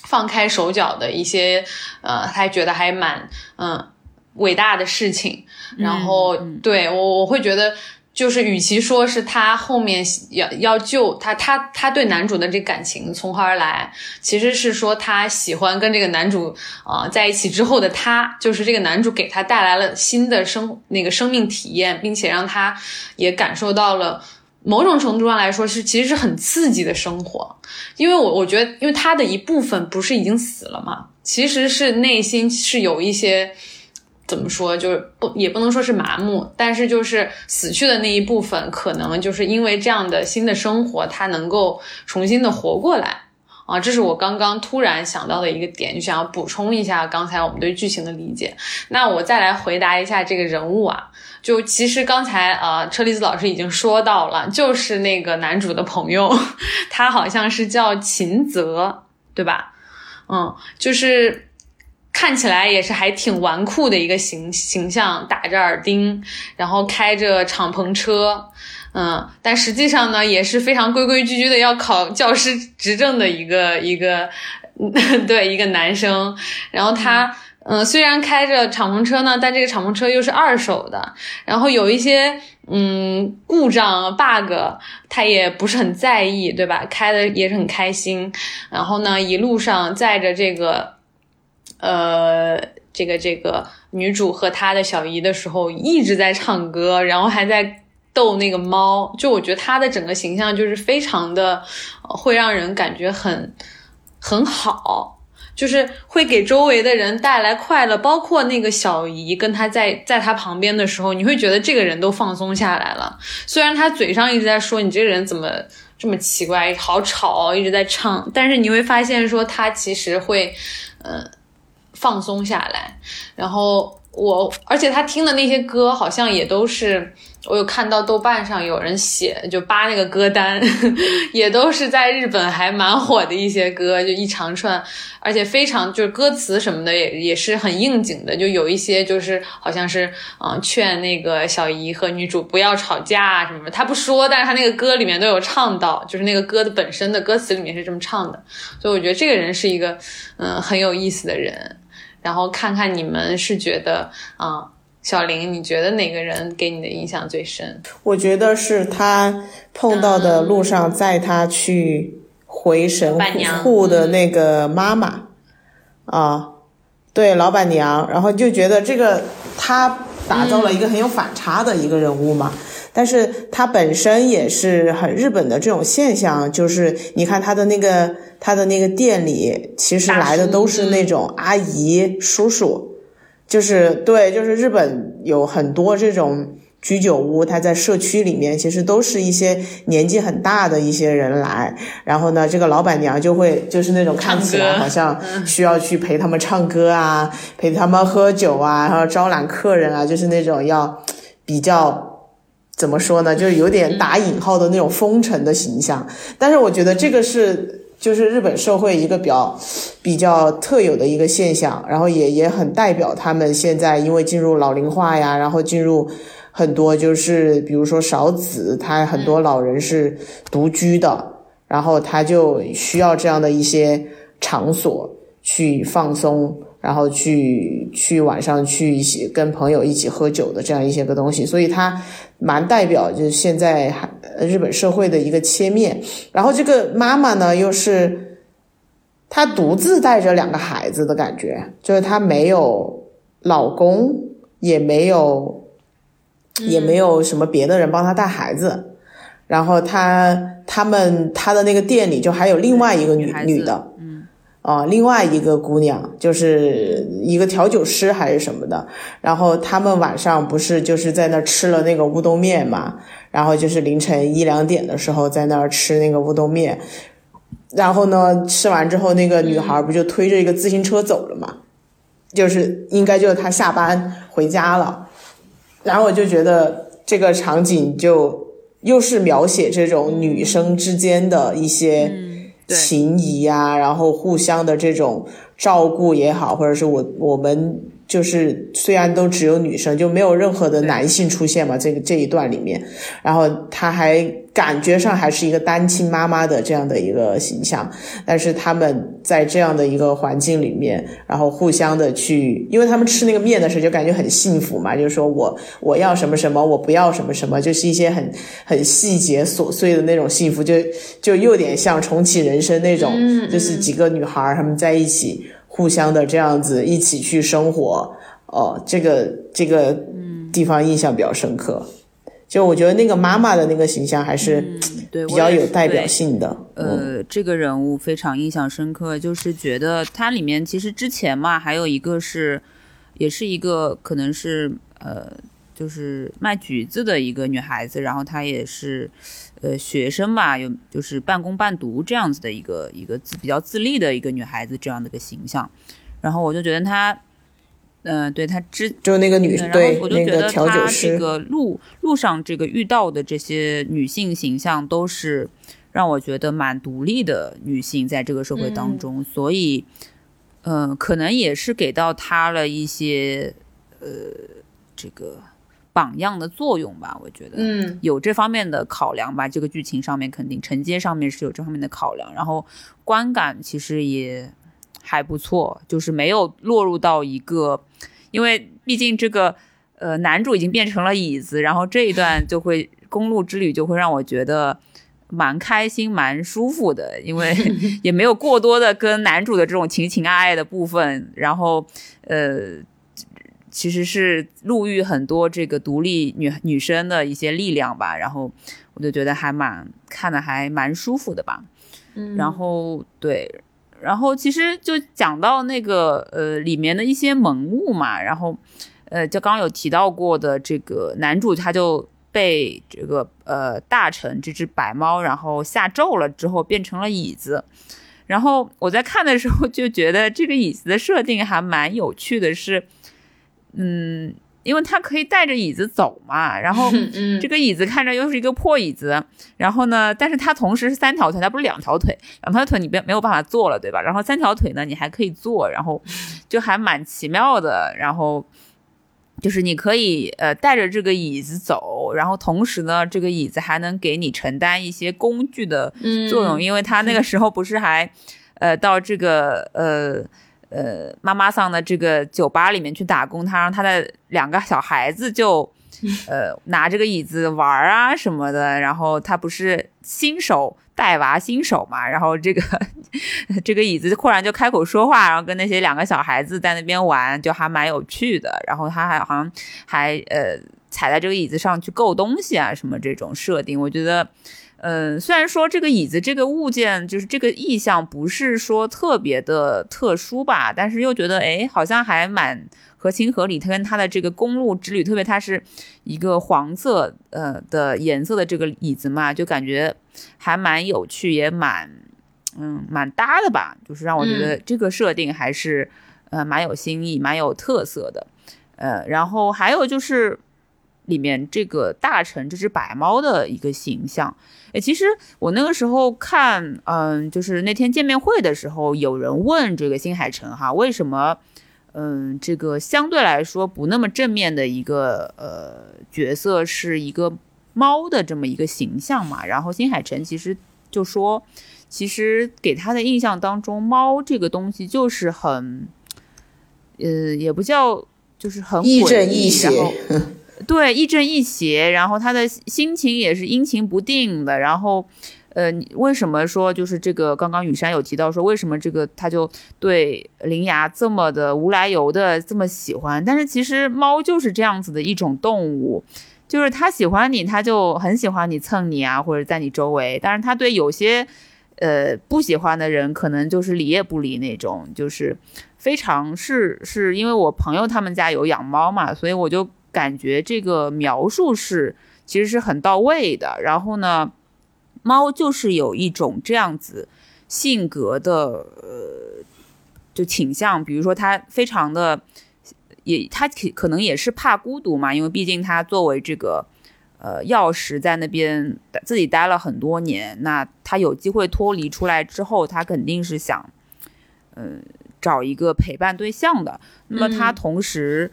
放开手脚的一些，呃，他觉得还蛮嗯伟大的事情。然后对我我会觉得，就是与其说是他后面要要救他，他他对男主的这感情从何而来，其实是说他喜欢跟这个男主啊在一起之后的他，就是这个男主给他带来了新的生那个生命体验，并且让他也感受到了。某种程度上来说，是其实是很刺激的生活，因为我我觉得，因为他的一部分不是已经死了嘛，其实是内心是有一些怎么说，就是不也不能说是麻木，但是就是死去的那一部分，可能就是因为这样的新的生活，他能够重新的活过来啊，这是我刚刚突然想到的一个点，就想要补充一下刚才我们对剧情的理解。那我再来回答一下这个人物啊。就其实刚才呃，车厘子老师已经说到了，就是那个男主的朋友，[laughs] 他好像是叫秦泽，对吧？嗯，就是看起来也是还挺纨绔的一个形形象，打着耳钉，然后开着敞篷车，嗯，但实际上呢，也是非常规规矩矩的要考教师执证的一个一个，[laughs] 对，一个男生，然后他。嗯，虽然开着敞篷车呢，但这个敞篷车又是二手的，然后有一些嗯故障 bug，他也不是很在意，对吧？开的也是很开心。然后呢，一路上载着这个呃这个这个女主和她的小姨的时候，一直在唱歌，然后还在逗那个猫。就我觉得她的整个形象就是非常的会让人感觉很很好。就是会给周围的人带来快乐，包括那个小姨跟他在在他旁边的时候，你会觉得这个人都放松下来了。虽然他嘴上一直在说你这个人怎么这么奇怪，好吵，一直在唱，但是你会发现说他其实会，呃，放松下来。然后我，而且他听的那些歌好像也都是。我有看到豆瓣上有人写，就扒那个歌单，[laughs] 也都是在日本还蛮火的一些歌，就一长串，而且非常就是歌词什么的也也是很应景的，就有一些就是好像是嗯劝那个小姨和女主不要吵架什么，他不说，但是他那个歌里面都有唱到，就是那个歌的本身的歌词里面是这么唱的，所以我觉得这个人是一个嗯很有意思的人，然后看看你们是觉得啊。小林，你觉得哪个人给你的印象最深？
我觉得是他碰到的路上载他去回神户的那个妈妈啊，对，老板娘。然后就觉得这个他打造了一个很有反差的一个人物嘛。但是它本身也是很日本的这种现象，就是你看他的那个他的那个店里，其实来的都是那种阿姨叔叔。就是对，就是日本有很多这种居酒屋，它在社区里面，其实都是一些年纪很大的一些人来，然后呢，这个老板娘就会就是那种看起来好像需要去陪他们唱歌啊，陪他们喝酒啊，然后招揽客人啊，就是那种要比较怎么说呢，就是有点打引号的那种风尘的形象。但是我觉得这个是。就是日本社会一个比较比较特有的一个现象，然后也也很代表他们现在因为进入老龄化呀，然后进入很多就是比如说少子，他很多老人是独居的，然后他就需要这样的一些场所去放松，然后去去晚上去一起跟朋友一起喝酒的这样一些个东西，所以他。蛮代表就是现在日本社会的一个切面，然后这个妈妈呢又是她独自带着两个孩子的感觉，就是她没有老公，也没有也没有什么别的人帮她带孩子，然后她他们她的那个店里就还有另外一个女女的。啊，另外一个姑娘就是一个调酒师还是什么的，然后他们晚上不是就是在那吃了那个乌冬面嘛，然后就是凌晨一两点的时候在那儿吃那个乌冬面，然后呢吃完之后那个女孩不就推着一个自行车走了嘛，就是应该就是她下班回家了，然后我就觉得这个场景就又是描写这种女生之间的一些。情谊呀，然后互相的这种照顾也好，或者是我我们。就是虽然都只有女生，就没有任何的男性出现嘛，这个这一段里面，然后他还感觉上还是一个单亲妈妈的这样的一个形象，但是他们在这样的一个环境里面，然后互相的去，因为他们吃那个面的时候就感觉很幸福嘛，就是说我我要什么什么，我不要什么什么，就是一些很很细节琐碎的那种幸福，就就有点像重启人生那种，就是几个女孩她们在一起。互相的这样子一起去生活，哦，这个这个地方印象比较深刻。就我觉得那个妈妈的那个形象还是比较有代表性的。
呃，这个人物非常印象深刻，就是觉得它里面其实之前嘛，还有一个是，也是一个可能是呃，就是卖橘子的一个女孩子，然后她也是。呃，学生吧，有就是半工半读这样子的一个一个自比较自立的一个女孩子这样的一个形象，然后我就觉得她，嗯，对她之
就那个女，
对我就觉得她这个路路上这个遇到的这些女性形象都是让我觉得蛮独立的女性在这个社会当中，所以，嗯，可能也是给到她了一些呃这个。榜样的作用吧，我觉得，
嗯，
有这方面的考量吧。这个剧情上面肯定承接上面是有这方面的考量，然后观感其实也还不错，就是没有落入到一个，因为毕竟这个呃男主已经变成了椅子，然后这一段就会公路之旅就会让我觉得蛮开心、蛮舒服的，因为 [laughs] 也没有过多的跟男主的这种情情爱爱的部分，然后呃。其实是路遇很多这个独立女女生的一些力量吧，然后我就觉得还蛮看的还蛮舒服的吧，
嗯，
然后对，然后其实就讲到那个呃里面的一些萌物嘛，然后呃就刚刚有提到过的这个男主他就被这个呃大臣这只白猫然后下咒了之后变成了椅子，然后我在看的时候就觉得这个椅子的设定还蛮有趣的，是。嗯，因为他可以带着椅子走嘛，然后这个椅子看着又是一个破椅子，然后呢，但是它同时是三条腿，它不是两条腿，两条腿你没没有办法坐了，对吧？然后三条腿呢，你还可以坐，然后 [laughs] 就还蛮奇妙的。然后就是你可以呃带着这个椅子走，然后同时呢，这个椅子还能给你承担一些工具的作用，因为他那个时候不是还呃到这个呃。呃，妈妈桑的这个酒吧里面去打工，他让他的两个小孩子就，[laughs] 呃，拿这个椅子玩啊什么的。然后他不是新手带娃新手嘛，然后这个 [laughs] 这个椅子忽然就开口说话，然后跟那些两个小孩子在那边玩，就还蛮有趣的。然后他还好像还呃踩在这个椅子上去够东西啊什么这种设定，我觉得嗯，虽然说这个椅子这个物件就是这个意象不是说特别的特殊吧，但是又觉得哎，好像还蛮合情合理。它跟它的这个公路之旅，特别它是一个黄色呃的颜色的这个椅子嘛，就感觉还蛮有趣，也蛮嗯蛮搭的吧。就是让我觉得这个设定还是呃蛮有新意、蛮有特色的。呃，然后还有就是里面这个大臣这只白猫的一个形象。哎，其实我那个时候看，嗯，就是那天见面会的时候，有人问这个新海诚哈，为什么，嗯，这个相对来说不那么正面的一个呃角色是一个猫的这么一个形象嘛？然后新海诚其实就说，其实给他的印象当中，猫这个东西就是很，呃，也不叫，就是很
亦正亦邪。[laughs]
对，亦正亦邪，然后他的心情也是阴晴不定的。然后，呃，为什么说就是这个？刚刚雨山有提到说，为什么这个他就对林芽这么的无来由的这么喜欢？但是其实猫就是这样子的一种动物，就是它喜欢你，它就很喜欢你蹭你啊，或者在你周围。但是它对有些呃不喜欢的人，可能就是理也不理那种，就是非常是是因为我朋友他们家有养猫嘛，所以我就。感觉这个描述是其实是很到位的。然后呢，猫就是有一种这样子性格的呃，就倾向，比如说它非常的也，它可可能也是怕孤独嘛，因为毕竟它作为这个呃钥匙在那边自己待了很多年，那它有机会脱离出来之后，它肯定是想嗯找一个陪伴对象的。那么它同时。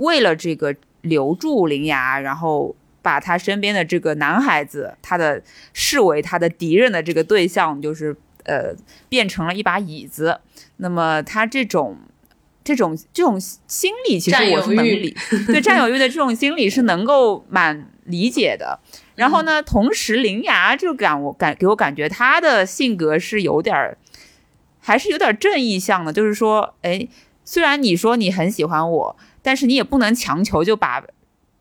为了这个留住灵牙，然后把他身边的这个男孩子，他的视为他的敌人的这个对象，就是呃，变成了一把椅子。那么他这种这种这种心理，其实我是能理，对占有欲的这种心理是能够蛮理解的。然后呢，同时灵牙就感我感给我感觉他的性格是有点儿，还是有点正义向的，就是说，哎，虽然你说你很喜欢我。但是你也不能强求就把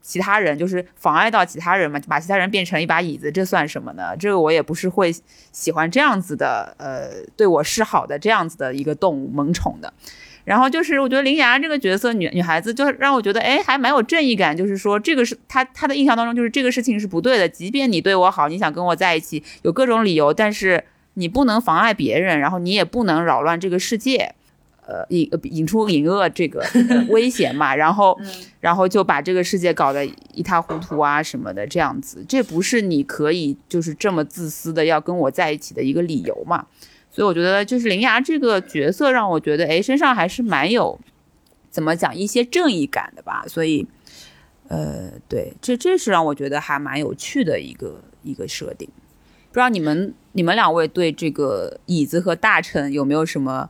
其他人就是妨碍到其他人嘛，把其他人变成一把椅子，这算什么呢？这个我也不是会喜欢这样子的，呃，对我示好的这样子的一个动物萌宠的。然后就是我觉得林芽这个角色女女孩子，就让我觉得哎还蛮有正义感，就是说这个是她她的印象当中就是这个事情是不对的，即便你对我好，你想跟我在一起，有各种理由，但是你不能妨碍别人，然后你也不能扰乱这个世界。呃，引引出隐恶这个 [laughs] 危险嘛，然后，然后就把这个世界搞得一塌糊涂啊什么的，这样子，这不是你可以就是这么自私的要跟我在一起的一个理由嘛？所以我觉得就是林芽这个角色让我觉得，哎，身上还是蛮有怎么讲一些正义感的吧？所以，呃，对，这这是让我觉得还蛮有趣的一个一个设定。不知道你们你们两位对这个椅子和大臣有没有什么？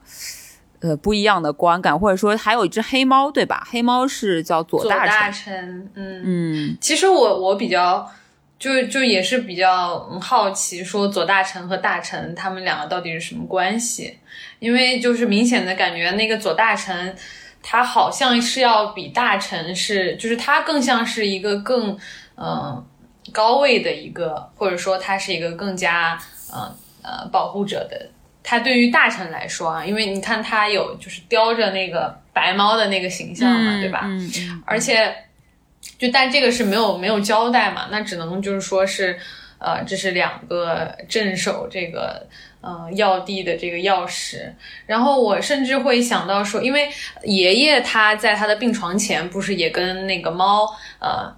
呃，不一样的观感，或者说还有一只黑猫，对吧？黑猫是叫左
大
臣。
嗯嗯。其实我我比较就就也是比较好奇，说左大臣和大臣他们两个到底是什么关系？因为就是明显的感觉，那个左大臣他好像是要比大臣是，就是他更像是一个更嗯高位的一个，或者说他是一个更加嗯呃保护者的。他对于大臣来说啊，因为你看他有就是叼着那个白猫的那个形象嘛，对吧？
嗯
嗯。而且，就但这个是没有没有交代嘛，那只能就是说是，呃，这是两个镇守这个呃要地的这个钥匙。然后我甚至会想到说，因为爷爷他在他的病床前不是也跟那个猫呃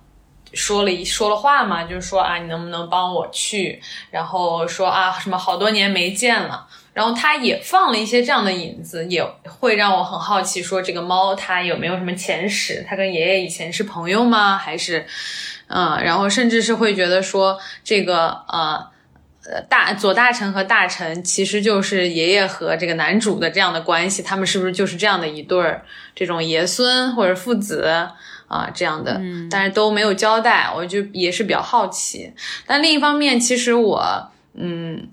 说了一说了话嘛，就是说啊，你能不能帮我去？然后说啊，什么好多年没见了。然后他也放了一些这样的影子，也会让我很好奇，说这个猫它有没有什么前史？它跟爷爷以前是朋友吗？还是，嗯，然后甚至是会觉得说这个呃呃大左大臣和大臣其实就是爷爷和这个男主的这样的关系，他们是不是就是这样的一对儿这种爷孙或者父子啊这样的？但是都没有交代，我就也是比较好奇。但另一方面，其实我嗯。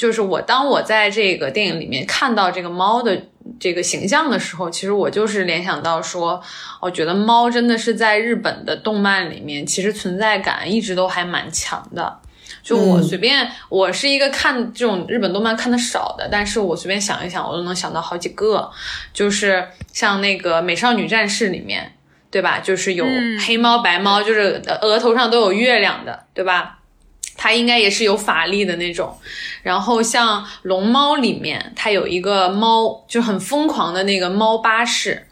就是我，当我在这个电影里面看到这个猫的这个形象的时候，其实我就是联想到说，我觉得猫真的是在日本的动漫里面，其实存在感一直都还蛮强的。就我随便，我是一个看这种日本动漫看的少的，但是我随便想一想，我都能想到好几个，就是像那个《美少女战士》里面，对吧？就是有黑猫白猫，就是额头上都有月亮的，对吧？它应该也是有法力的那种。然后像《龙猫》里面，它有一个猫，就很疯狂的那个猫巴士。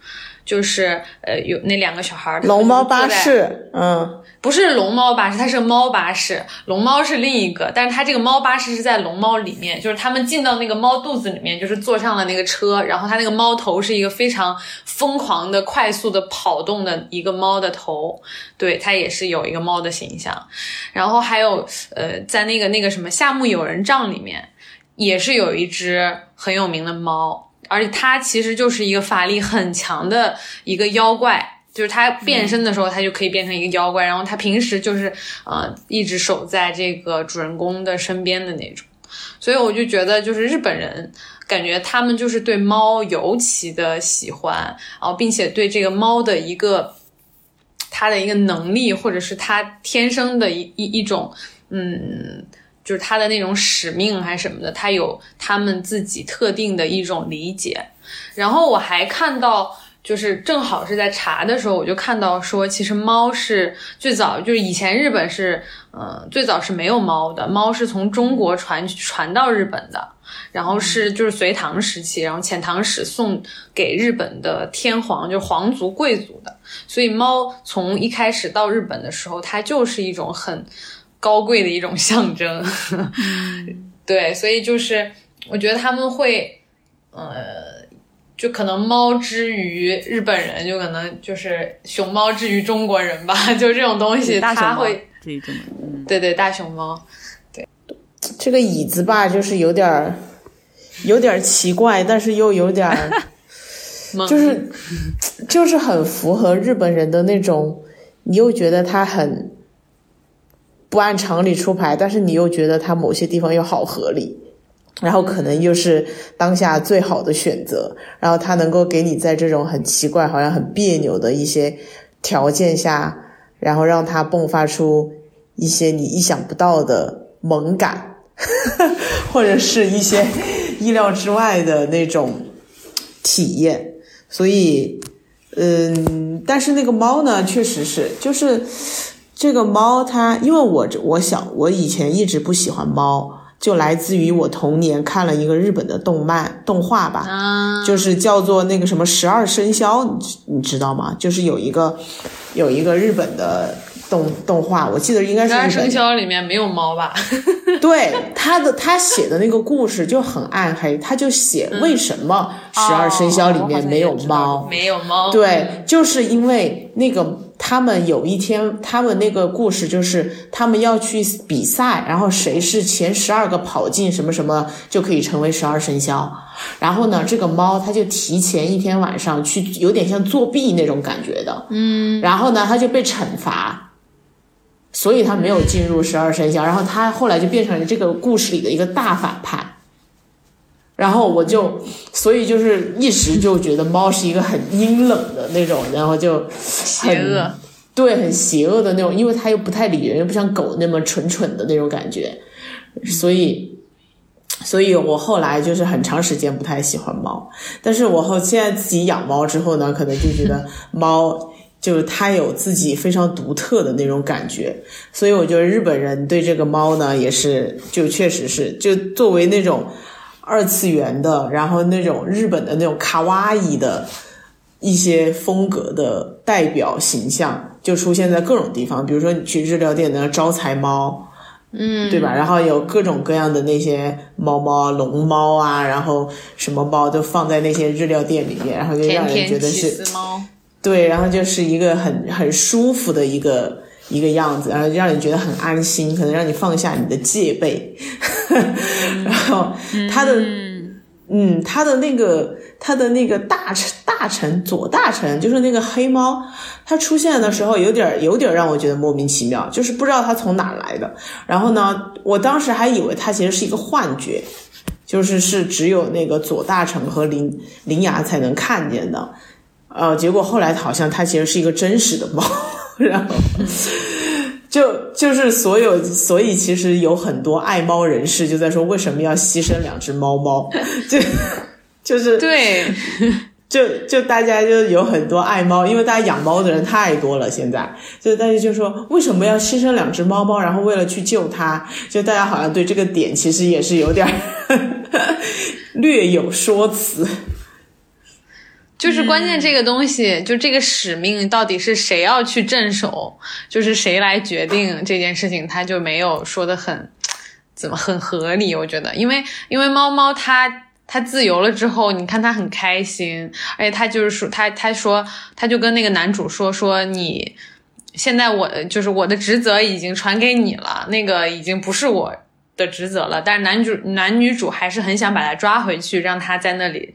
就是呃，有那两个小孩儿，
龙猫巴士，嗯，
不是龙猫巴士，它是个猫巴士，龙猫是另一个，但是它这个猫巴士是在龙猫里面，就是他们进到那个猫肚子里面，就是坐上了那个车，然后它那个猫头是一个非常疯狂的、快速的跑动的一个猫的头，对，它也是有一个猫的形象，然后还有呃，在那个那个什么夏目友人帐里面，也是有一只很有名的猫。而且它其实就是一个法力很强的一个妖怪，就是它变身的时候，它就可以变成一个妖怪。然后它平时就是呃一直守在这个主人公的身边的那种。所以我就觉得，就是日本人感觉他们就是对猫尤其的喜欢，然后并且对这个猫的一个它的一个能力，或者是它天生的一一一种嗯。就是他的那种使命还是什么的，他有他们自己特定的一种理解。然后我还看到，就是正好是在查的时候，我就看到说，其实猫是最早，就是以前日本是，呃，最早是没有猫的，猫是从中国传传到日本的，然后是就是隋唐时期，然后遣唐使送给日本的天皇，就是皇族贵族的，所以猫从一开始到日本的时候，它就是一种很。高贵的一种象征，[laughs] 对，所以就是我觉得他们会，呃，就可能猫之于日本人，就可能就是熊猫之于中国人吧，[laughs] 就这种东西，它会
至于这么，
对对，大熊猫，对，
这个椅子吧，就是有点儿有点奇怪，但是又有点儿，[laughs] 就是就是很符合日本人的那种，你又觉得它很。不按常理出牌，但是你又觉得它某些地方又好合理，然后可能又是当下最好的选择，然后它能够给你在这种很奇怪、好像很别扭的一些条件下，然后让它迸发出一些你意想不到的萌感，[laughs] 或者是一些意料之外的那种体验。所以，嗯，但是那个猫呢，确实是就是。这个猫，它因为我我想我以前一直不喜欢猫，就来自于我童年看了一个日本的动漫动画吧，就是叫做那个什么十二生肖，你你知道吗？就是有一个有一个日本的动动画，我记得应该是十
二生肖里面没有猫吧？[laughs]
对，他的他写的那个故事就很暗黑，他就写为什么十二生肖里面没有猫？
没有猫？
对，就是因为那个。他们有一天，他们那个故事就是他们要去比赛，然后谁是前十二个跑进什么什么，就可以成为十二生肖。然后呢，这个猫它就提前一天晚上去，有点像作弊那种感觉的。
嗯。
然后呢，它就被惩罚，所以它没有进入十二生肖。然后它后来就变成了这个故事里的一个大反派。然后我就，所以就是一时就觉得猫是一个很阴冷的那种，然后就
邪恶，
对，很邪恶的那种，因为它又不太理人，又不像狗那么蠢蠢的那种感觉，所以，所以我后来就是很长时间不太喜欢猫，但是我后现在自己养猫之后呢，可能就觉得猫就是它有自己非常独特的那种感觉，所以我觉得日本人对这个猫呢也是，就确实是，就作为那种。二次元的，然后那种日本的那种卡哇伊的一些风格的代表形象，就出现在各种地方。比如说你去日料店的招财猫，
嗯，
对吧？然后有各种各样的那些猫猫、龙猫啊，然后什么猫都放在那些日料店里面，然后就让人觉得是对，然后就是一个很很舒服的一个。一个样子，然后让你觉得很安心，可能让你放下你的戒备。[laughs] 然后他的，嗯，他的那个，他的那个大臣，大臣左大臣，就是那个黑猫，它出现的时候有点，有点让我觉得莫名其妙，就是不知道它从哪来的。然后呢，我当时还以为它其实是一个幻觉，就是是只有那个左大臣和林林雅才能看见的。呃，结果后来好像它其实是一个真实的猫。然后，就就是所有，所以其实有很多爱猫人士就在说，为什么要牺牲两只猫猫？[laughs] 就就是
对，
就就大家就有很多爱猫，因为大家养猫的人太多了，现在就大家就说为什么要牺牲两只猫猫？然后为了去救它，就大家好像对这个点其实也是有点 [laughs] 略有说辞。
就是关键，这个东西，就这个使命到底是谁要去镇守，就是谁来决定这件事情，他就没有说的很怎么很合理。我觉得，因为因为猫猫它它自由了之后，你看它很开心，而且它就是说，它它说，他就跟那个男主说说你现在我就是我的职责已经传给你了，那个已经不是我的职责了，但是男主男女主还是很想把他抓回去，让他在那里。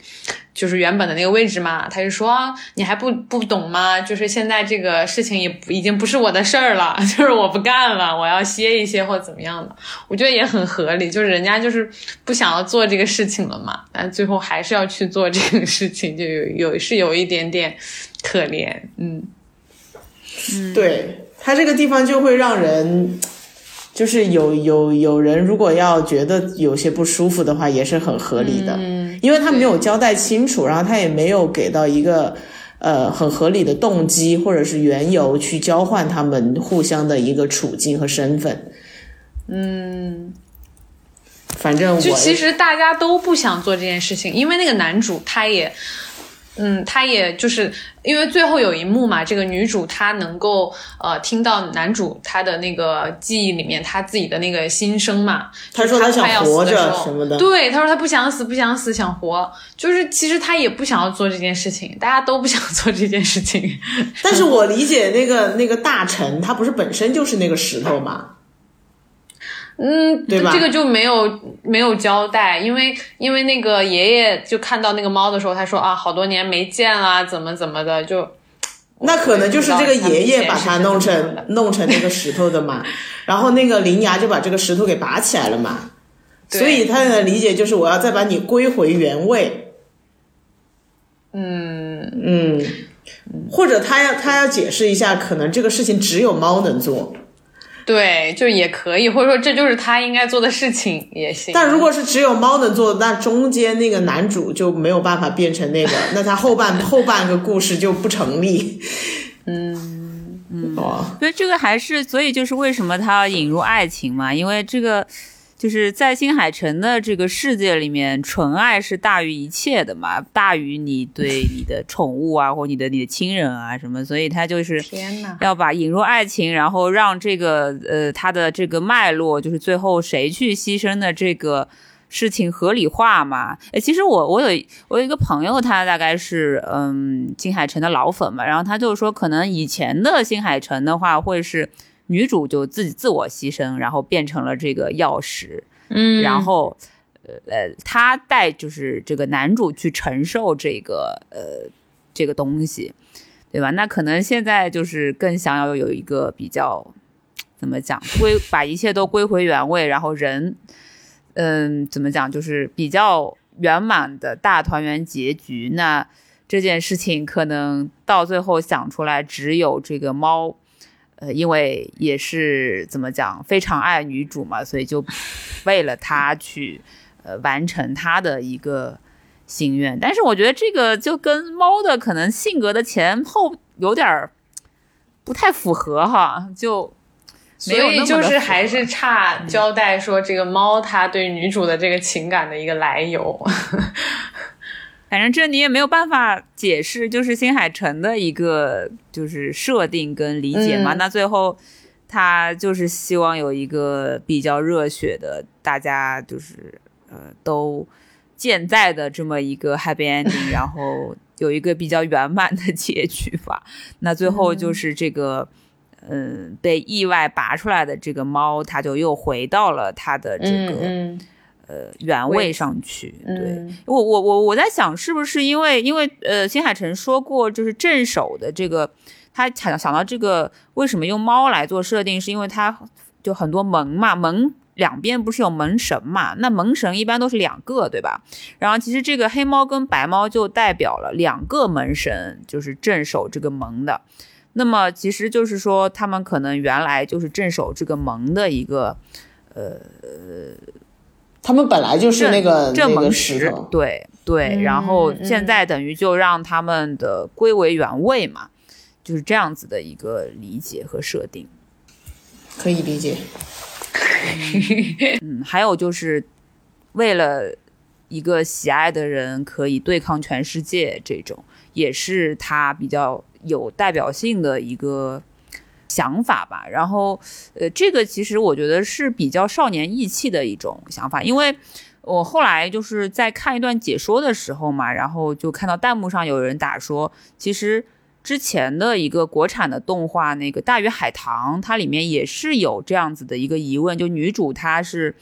就是原本的那个位置嘛，他就说你还不不懂吗？就是现在这个事情也已经不是我的事儿了，[laughs] 就是我不干了，我要歇一歇或怎么样的。我觉得也很合理，就是人家就是不想要做这个事情了嘛，但最后还是要去做这个事情，就有有是有一点点可怜，嗯
嗯，对他这个地方就会让人。就是有有有人如果要觉得有些不舒服的话，也是很合理的，
嗯，
因为他没有交代清楚，然后他也没有给到一个呃很合理的动机或者是缘由去交换他们互相的一个处境和身份，
嗯，
反正
就其实大家都不想做这件事情，因为那个男主他也。嗯，他也就是因为最后有一幕嘛，这个女主她能够呃听到男主他的那个记忆里面他自己的那个心声嘛。
他说
他
想活着什么的。
对，他说他不想死，不想死，想活。就是其实他也不想要做这件事情，大家都不想做这件事情。
但是我 [laughs] 理解那个那个大臣，他不是本身就是那个石头吗？
嗯，
对吧？
这个就没有没有交代，因为因为那个爷爷就看到那个猫的时候，他说啊，好多年没见啦，怎么怎么的，就
那可能就是这个爷爷把它弄成 [laughs] 弄成那个石头的嘛，然后那个灵牙就把这个石头给拔起来了嘛，所以他的理解就是我要再把你归回原位，
嗯。
嗯，或者他要他要解释一下，可能这个事情只有猫能做。
对，就也可以，或者说这就是他应该做的事情也行。
但如果是只有猫能做，那中间那个男主就没有办法变成那个，那他后半后半个故事就不成
立。嗯嗯，
所以这个还是，所以就是为什么他要引入爱情嘛？因为这个。就是在新海诚的这个世界里面，纯爱是大于一切的嘛，大于你对你的宠物啊，或你的你的亲人啊什么，所以他就是要把引入爱情，然后让这个呃他的这个脉络，就是最后谁去牺牲的这个事情合理化嘛。诶，其实我我有我有一个朋友，他大概是嗯新海诚的老粉嘛，然后他就说，可能以前的新海诚的话会是。女主就自己自我牺牲，然后变成了这个钥匙，
嗯，
然后，呃呃，他带就是这个男主去承受这个呃这个东西，对吧？那可能现在就是更想要有一个比较怎么讲归把一切都归回原位，然后人，嗯，怎么讲就是比较圆满的大团圆结局。那这件事情可能到最后想出来，只有这个猫。呃，因为也是怎么讲，非常爱女主嘛，所以就为了她去呃完成她的一个心愿。但是我觉得这个就跟猫的可能性格的前后有点不太符合哈，就
所以就是还是差交代说这个猫它对女主的这个情感的一个来由。
反正这你也没有办法解释，就是新海诚的一个就是设定跟理解嘛。那最后他就是希望有一个比较热血的，大家就是呃都健在的这么一个 happy ending，然后有一个比较圆满的结局吧。那最后就是这个嗯被意外拔出来的这个猫，它就又回到了它的这个。呃，原位上去，对我我我我在想，是不是因为因为呃，新海诚说过，就是镇守的这个，他想想到这个为什么用猫来做设定，是因为它就很多门嘛，门两边不是有门神嘛，那门神一般都是两个，对吧？然后其实这个黑猫跟白猫就代表了两个门神，就是镇守这个门的。那么其实就是说，他们可能原来就是镇守这个门的一个，呃，
他们本来就是那个
镇
那个
盟石
石头，，
对对，然后现在等于就让他们的归为原位嘛，就是这样子的一个理解和设定。
可以理解。
嗯，[laughs] 还有就是为了一个喜爱的人可以对抗全世界，这种也是他比较有代表性的一个想法吧。然后，呃，这个其实我觉得是比较少年意气的一种想法，因为我后来就是在看一段解说的时候嘛，然后就看到弹幕上有人打说，其实。之前的一个国产的动画，那个《大鱼海棠》，它里面也是有这样子的一个疑问，就女主她是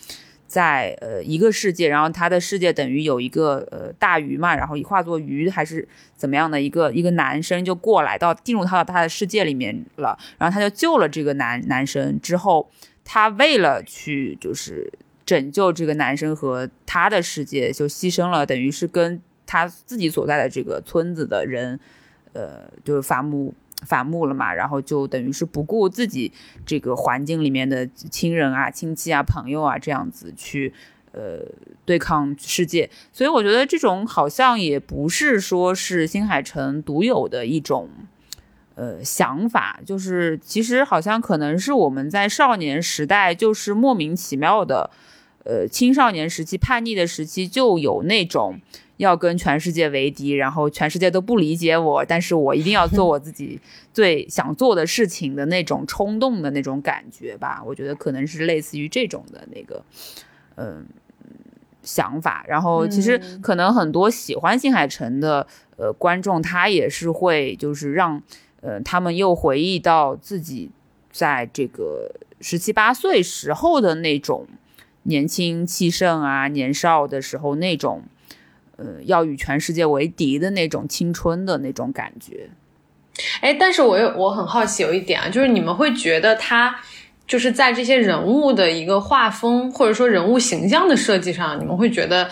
在呃一个世界，然后他的世界等于有一个呃大鱼嘛，然后化作鱼还是怎么样的一个一个男生就过来到进入到他的世界里面了，然后他就救了这个男男生之后，他为了去就是拯救这个男生和他的世界，就牺牲了，等于是跟他自己所在的这个村子的人。呃，就是伐木反目了嘛，然后就等于是不顾自己这个环境里面的亲人啊、亲戚啊、朋友啊这样子去呃对抗世界，所以我觉得这种好像也不是说是新海诚独有的一种呃想法，就是其实好像可能是我们在少年时代就是莫名其妙的，呃青少年时期叛逆的时期就有那种。要跟全世界为敌，然后全世界都不理解我，但是我一定要做我自己 [laughs] 最想做的事情的那种冲动的那种感觉吧。我觉得可能是类似于这种的那个，嗯，想法。然后其实可能很多喜欢新海诚的呃观众，他也是会就是让呃他们又回忆到自己在这个十七八岁时候的那种年轻气盛啊，年少的时候那种。呃，要与全世界为敌的那种青春的那种感觉，
哎，但是我有我很好奇有一点啊，就是你们会觉得他就是在这些人物的一个画风或者说人物形象的设计上，你们会觉得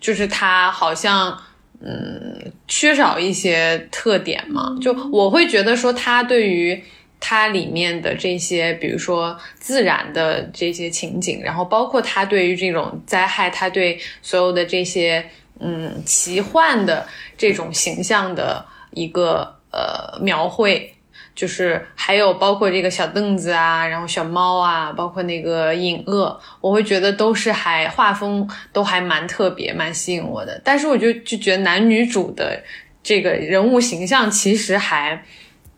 就是他好像嗯缺少一些特点吗？就我会觉得说他对于它里面的这些，比如说自然的这些情景，然后包括他对于这种灾害，他对所有的这些。嗯，奇幻的这种形象的一个呃描绘，就是还有包括这个小凳子啊，然后小猫啊，包括那个隐恶，我会觉得都是还画风都还蛮特别，蛮吸引我的。但是我就就觉得男女主的这个人物形象其实还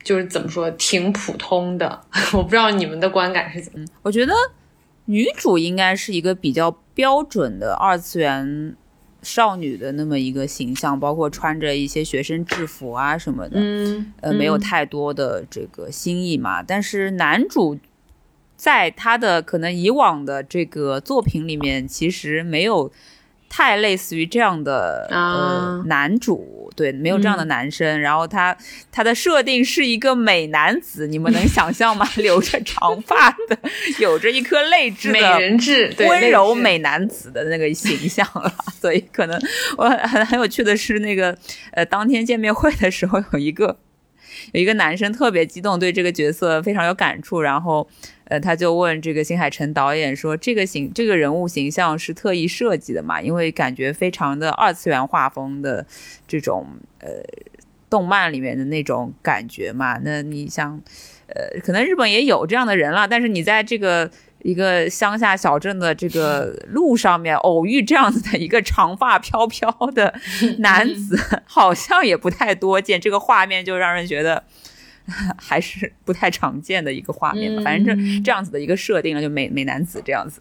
就是怎么说挺普通的，我不知道你们的观感是怎么。
我觉得女主应该是一个比较标准的二次元。少女的那么一个形象，包括穿着一些学生制服啊什么的，
嗯，
呃，没有太多的这个新意嘛。但是男主在他的可能以往的这个作品里面，其实没有。太类似于这样的呃男主，对，没有这样的男生。然后他他的设定是一个美男子，你们能想象吗？留着长发的，有着一颗泪痣的 [laughs]
美人痣，
温柔美男子的那个形象了。所以可能我很很有趣的是，那个呃，当天见面会的时候，有一个有一个男生特别激动，对这个角色非常有感触，然后。呃，他就问这个新海诚导演说：“这个形这个人物形象是特意设计的嘛？因为感觉非常的二次元画风的这种呃动漫里面的那种感觉嘛。那你像呃，可能日本也有这样的人了，但是你在这个一个乡下小镇的这个路上面偶遇这样子的一个长发飘飘的男子，[laughs] 好像也不太多见。这个画面就让人觉得。” [laughs] 还是不太常见的一个画面吧，反正这这样子的一个设定了，就美美男子这样子。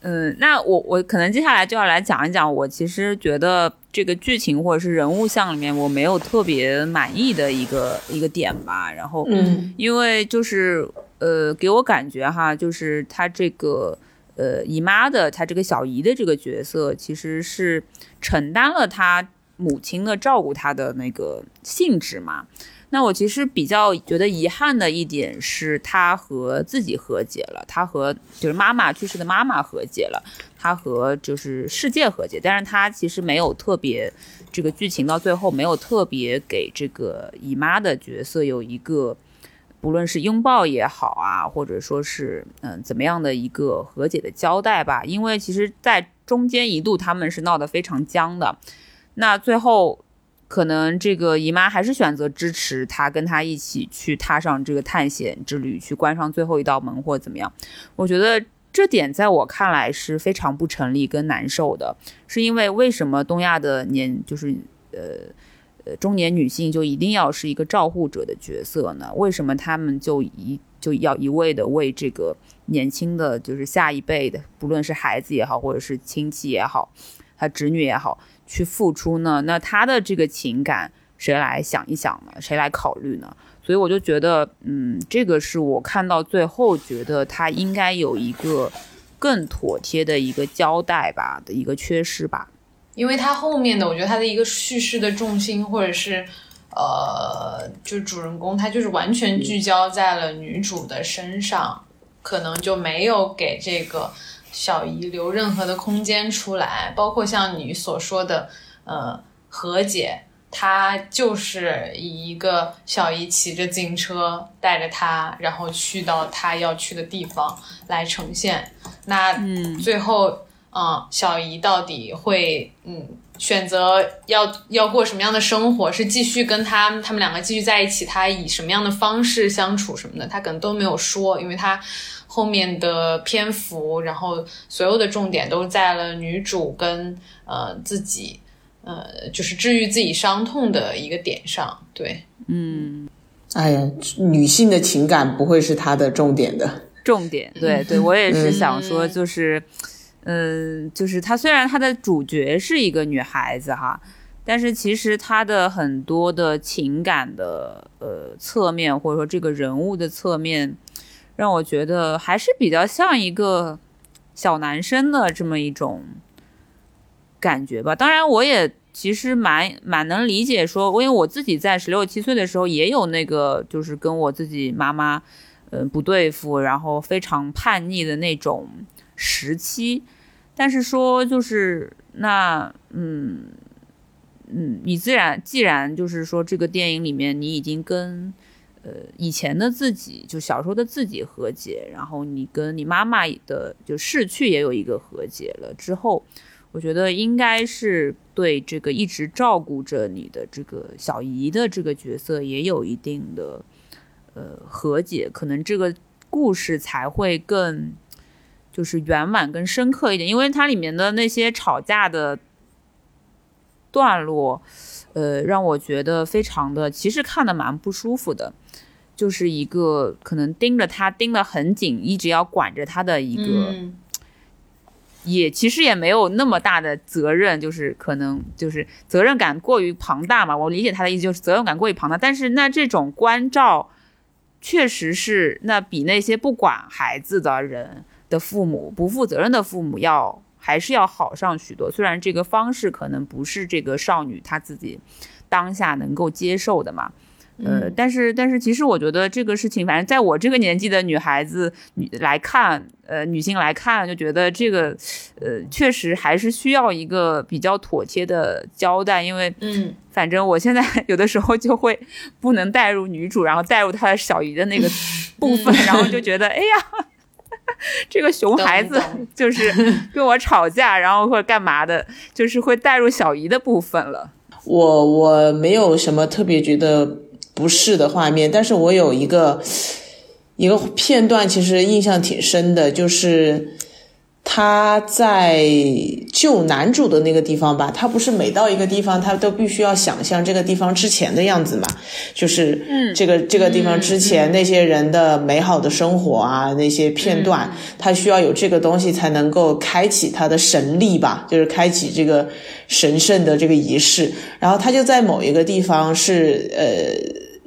嗯，那我我可能接下来就要来讲一讲，我其实觉得这个剧情或者是人物像里面我没有特别满意的一个一个点吧。然后，
嗯，
因为就是呃，给我感觉哈，就是他这个呃姨妈的，他这个小姨的这个角色，其实是承担了他母亲的照顾他的那个性质嘛。那我其实比较觉得遗憾的一点是，他和自己和解了，他和就是妈妈去世的妈妈和解了，他和就是世界和解，但是他其实没有特别这个剧情到最后没有特别给这个姨妈的角色有一个不论是拥抱也好啊，或者说是嗯怎么样的一个和解的交代吧，因为其实，在中间一度他们是闹得非常僵的，那最后可能这个姨妈还是选择支持他，跟他一起去踏上这个探险之旅，去关上最后一道门或怎么样。我觉得这点在我看来是非常不成立跟难受的，是因为为什么东亚的年就是呃。呃，中年女性就一定要是一个照护者的角色呢？为什么他们就一就要一味的为这个年轻的就是下一辈的，不论是孩子也好，或者是亲戚也好，他侄女也好，去付出呢？那他的这个情感谁来想一想呢？谁来考虑呢？所以我就觉得，嗯，这个是我看到最后觉得他应该有一个更妥帖的一个交代吧的一个缺失吧。
因为他后面的，我觉得他的一个叙事的重心，或者是，呃，就是主人公，他就是完全聚焦在了女主的身上，可能就没有给这个小姨留任何的空间出来。包括像你所说的，呃，和解，他就是以一个小姨骑着自行车带着他，然后去到他要去的地方来呈现。那最后。嗯，小姨到底会嗯选择要要过什么样的生活？是继续跟他他们两个继续在一起？他以什么样的方式相处什么的？他可能都没有说，因为他后面的篇幅，然后所有的重点都在了女主跟呃自己呃就是治愈自己伤痛的一个点上。对，
嗯，
哎呀，女性的情感不会是他的重点的
重点。对对，我也是想说，就是。嗯，就是她虽然她的主角是一个女孩子哈，但是其实她的很多的情感的呃侧面，或者说这个人物的侧面，让我觉得还是比较像一个小男生的这么一种感觉吧。当然，我也其实蛮蛮能理解，说因为我自己在十六七岁的时候也有那个，就是跟我自己妈妈嗯不对付，然后非常叛逆的那种时期。但是说就是那嗯嗯，你自然既然就是说这个电影里面你已经跟呃以前的自己就小时候的自己和解，然后你跟你妈妈的就逝去也有一个和解了之后，我觉得应该是对这个一直照顾着你的这个小姨的这个角色也有一定的呃和解，可能这个故事才会更。就是圆满跟深刻一点，因为它里面的那些吵架的段落，呃，让我觉得非常的，其实看的蛮不舒服的。就是一个可能盯着他盯得很紧，一直要管着他的一个，也其实也没有那么大的责任，就是可能就是责任感过于庞大嘛。我理解他的意思就是责任感过于庞大，但是那这种关照确实是那比那些不管孩子的人。的父母不负责任的父母要还是要好上许多，虽然这个方式可能不是这个少女她自己当下能够接受的嘛，呃，但是但是其实我觉得这个事情，反正在我这个年纪的女孩子女来看，呃，女性来看，就觉得这个呃确实还是需要一个比较妥帖的交代，因为
嗯，
反正我现在 [laughs] 有的时候就会不能带入女主，然后带入她的小姨的那个 [laughs] 部分，然后就觉得哎呀。[laughs] 这个熊孩子就是跟我吵架，然后或者干嘛的，就是会带入小姨的部分了。
我我没有什么特别觉得不适的画面，但是我有一个一个片段，其实印象挺深的，就是。他在救男主的那个地方吧，他不是每到一个地方，他都必须要想象这个地方之前的样子嘛？就是，嗯，这个这个地方之前那些人的美好的生活啊，那些片段，他需要有这个东西才能够开启他的神力吧？就是开启这个神圣的这个仪式。然后他就在某一个地方是，呃，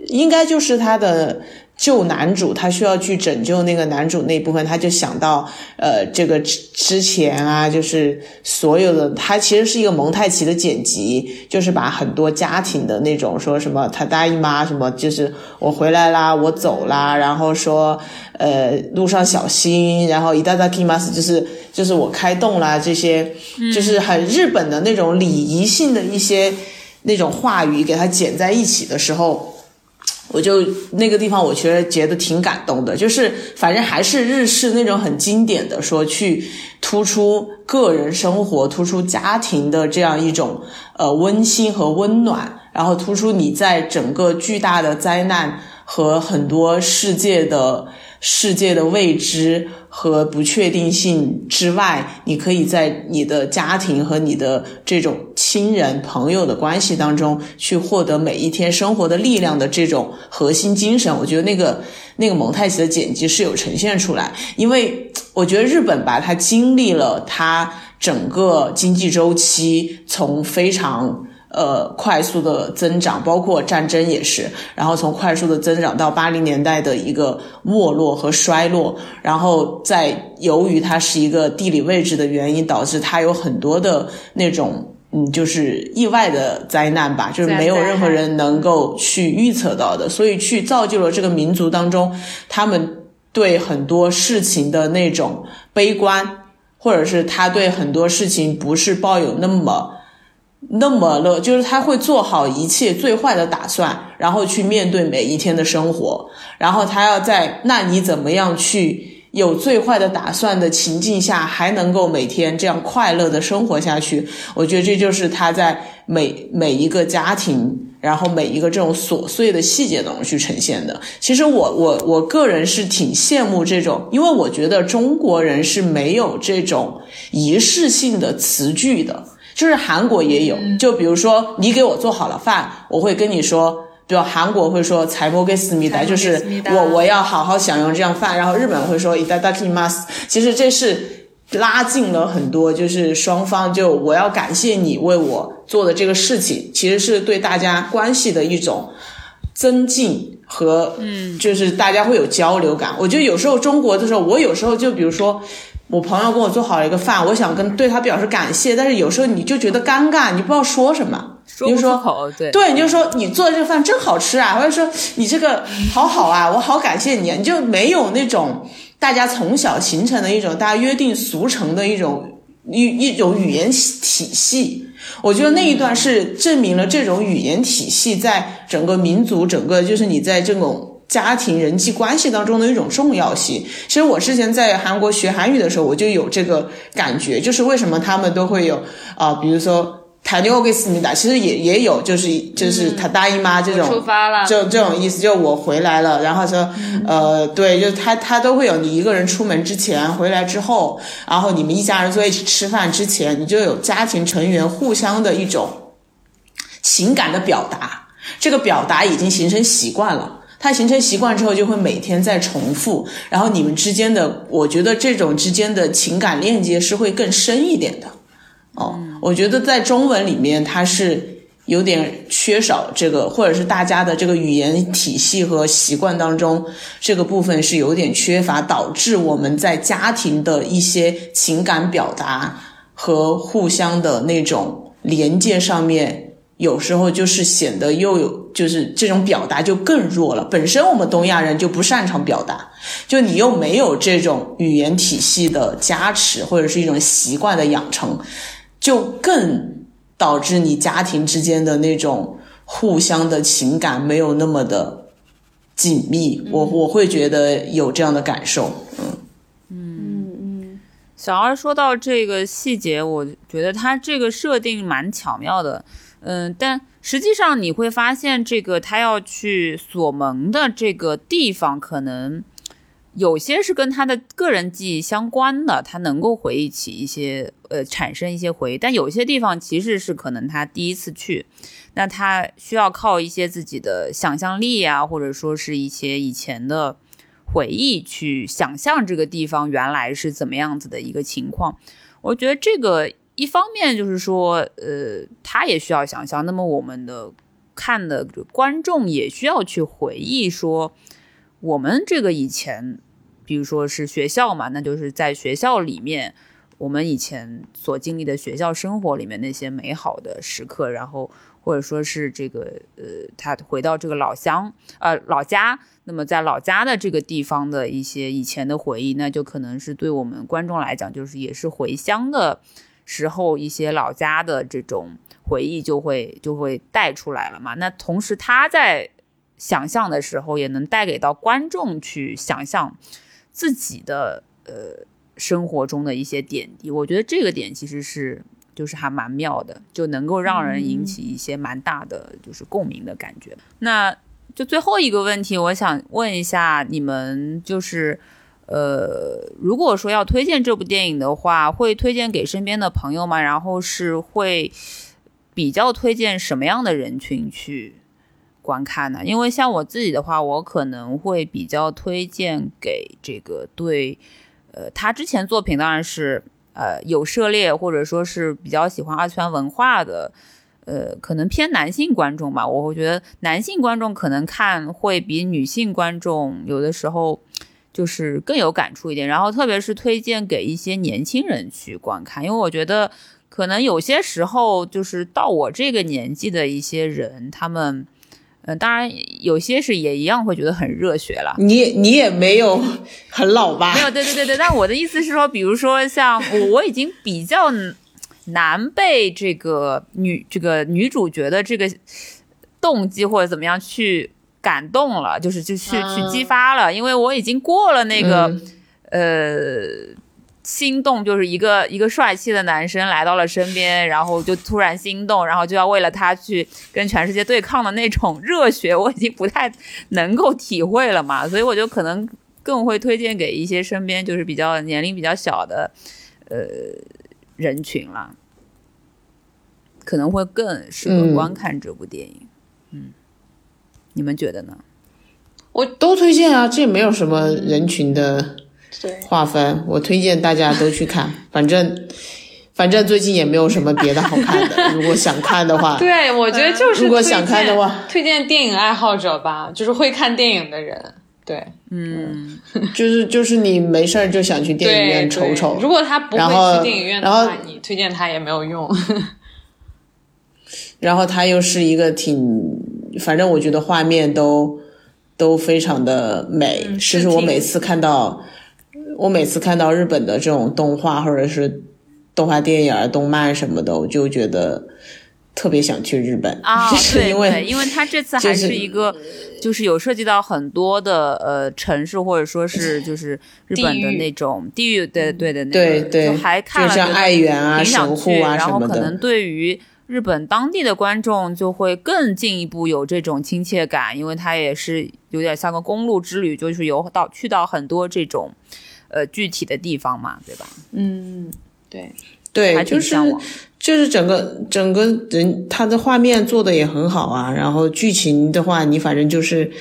应该就是他的。救男主，他需要去拯救那个男主那部分，他就想到，呃，这个之之前啊，就是所有的，他其实是一个蒙太奇的剪辑，就是把很多家庭的那种说什么他大姨妈什么，就是我回来啦，我走啦，然后说，呃，路上小心，然后一大大 kimas 就是就是我开动啦，这些就是很日本的那种礼仪性的一些那种话语，给他剪在一起的时候。我就那个地方，我觉得觉得挺感动的，就是反正还是日式那种很经典的，说去突出个人生活、突出家庭的这样一种呃温馨和温暖，然后突出你在整个巨大的灾难和很多世界的世界的未知。和不确定性之外，你可以在你的家庭和你的这种亲人朋友的关系当中，去获得每一天生活的力量的这种核心精神。我觉得那个那个蒙太奇的剪辑是有呈现出来，因为我觉得日本吧，它经历了它整个经济周期，从非常。呃，快速的增长，包括战争也是，然后从快速的增长到八零年代的一个没落和衰落，然后在由于它是一个地理位置的原因，导致它有很多的那种嗯，就是意外的灾难吧，就是没有任何人能够去预测到的，所以去造就了这个民族当中，他们对很多事情的那种悲观，或者是他对很多事情不是抱有那么。那么了，就是他会做好一切最坏的打算，然后去面对每一天的生活，然后他要在那你怎么样去有最坏的打算的情境下，还能够每天这样快乐的生活下去？我觉得这就是他在每每一个家庭，然后每一个这种琐碎的细节当中去呈现的。其实我我我个人是挺羡慕这种，因为我觉得中国人是没有这种仪式性的词句的。就是韩国也有，就比如说你给我做好了饭，我会跟你说，比如韩国会说财帛给思密达，就是我我要好好享用这样饭。然后日本会说伊达达基马斯，其实这是拉近了很多，就是双方就我要感谢你为我做的这个事情，其实是对大家关系的一种增进和嗯，就是大家会有交流感。我觉得有时候中国的时候，我有时候就比如说。我朋友给我做好了一个饭，我想跟对他表示感谢，但是有时候你就觉得尴尬，你不知道说什么，
说不出口，对，
对，你就说你做的这个饭真好吃啊，或者说你这个好好啊，我好感谢你，啊你就没有那种大家从小形成的一种大家约定俗成的一种一一种语言体系。我觉得那一段是证明了这种语言体系在整个民族，整个就是你在这种。家庭人际关系当中的一种重要性。其实我之前在韩国学韩语的时候，我就有这个感觉，就是为什么他们都会有啊，比如说塔尼欧给思密达，其实也也有，就是就是他大姨妈这种，
出发了，
就这种意思，就我回来了，然后说呃，对，就他他都会有，你一个人出门之前，回来之后，然后你们一家人坐一起吃饭之前，你就有家庭成员互相的一种情感的表达，这个表达已经形成习惯了。它形成习惯之后，就会每天在重复，然后你们之间的，我觉得这种之间的情感链接是会更深一点的。哦，我觉得在中文里面，它是有点缺少这个，或者是大家的这个语言体系和习惯当中，这个部分是有点缺乏，导致我们在家庭的一些情感表达和互相的那种连接上面。有时候就是显得又有，就是这种表达就更弱了。本身我们东亚人就不擅长表达，就你又没有这种语言体系的加持，或者是一种习惯的养成，就更导致你家庭之间的那种互相的情感没有那么的紧密。我我会觉得有这样的感受。
嗯嗯嗯。小二说到这个细节，我觉得他这个设定蛮巧妙的。嗯，但实际上你会发现，这个他要去锁门的这个地方，可能有些是跟他的个人记忆相关的，他能够回忆起一些，呃，产生一些回忆。但有些地方其实是可能他第一次去，那他需要靠一些自己的想象力啊，或者说是一些以前的回忆去想象这个地方原来是怎么样子的一个情况。我觉得这个。一方面就是说，呃，他也需要想象，那么我们的看的观众也需要去回忆，说我们这个以前，比如说是学校嘛，那就是在学校里面，我们以前所经历的学校生活里面那些美好的时刻，然后或者说是这个，呃，他回到这个老乡，呃，老家，那么在老家的这个地方的一些以前的回忆，那就可能是对我们观众来讲，就是也是回乡的。时候一些老家的这种回忆就会就会带出来了嘛。那同时他在想象的时候，也能带给到观众去想象自己的呃生活中的一些点滴。我觉得这个点其实是就是还蛮妙的，就能够让人引起一些蛮大的就是共鸣的感觉。那就最后一个问题，我想问一下你们，就是呃，如果说要推荐这部电影的话，会推荐给身边的朋友吗？然后是会比较推荐什么样的人群去？观看呢？因为像我自己的话，我可能会比较推荐给这个对，呃，他之前作品当然是呃有涉猎或者说是比较喜欢二次元文化的，呃，可能偏男性观众吧。我会觉得男性观众可能看会比女性观众有的时候就是更有感触一点。然后特别是推荐给一些年轻人去观看，因为我觉得可能有些时候就是到我这个年纪的一些人，他们。嗯，当然有些是也一样会觉得很热血了。
你你也没有很老吧？
没有，对对对对。但我的意思是说，比如说像我，我已经比较难被这个女这个女主角的这个动机或者怎么样去感动了，就是就去去激发了，因为我已经过了那个呃。心动就是一个一个帅气的男生来到了身边，[laughs] 然后就突然心动，然后就要为了他去跟全世界对抗的那种热血，我已经不太能够体会了嘛，[laughs] 所以我就可能更会推荐给一些身边就是比较年龄比较小的呃人群了，可能会更适合观看这部电影。嗯，你们觉得呢？
我都推荐啊，这没有什么人群的。划分，我推荐大家都去看，[laughs] 反正反正最近也没有什么别的好看的。[laughs] 如果想看的话，[laughs]
对我觉得就是
如果想看的话，
推荐电影爱好者吧，就是会看电影的人。对，
嗯，
就是就是你没事儿就想去电影院瞅瞅。
如果他不会去电影院
的话，
你推荐他也没有用。
然后他又是一个挺，反正我觉得画面都都非常的美，其实我每次看到。我每次看到日本的这种动画或者是动画电影、动漫什么的，我就觉得特别想去日本
啊！[laughs]
是因为
因为他这次还是一个，就是有涉及到很多的呃城市或者说是就是日本的那种地域对对的那
对对，
还看了
像爱媛啊、神户啊
什么的，然后可能对于日本当地的观众就会更进一步有这种亲切感，因为它也是有点像个公路之旅，就是有到去到很多这种。呃，具体的地方嘛，对吧？
嗯，对，
对，就是就是整个整个人，他的画面做的也很好啊。然后剧情的话，你反正就是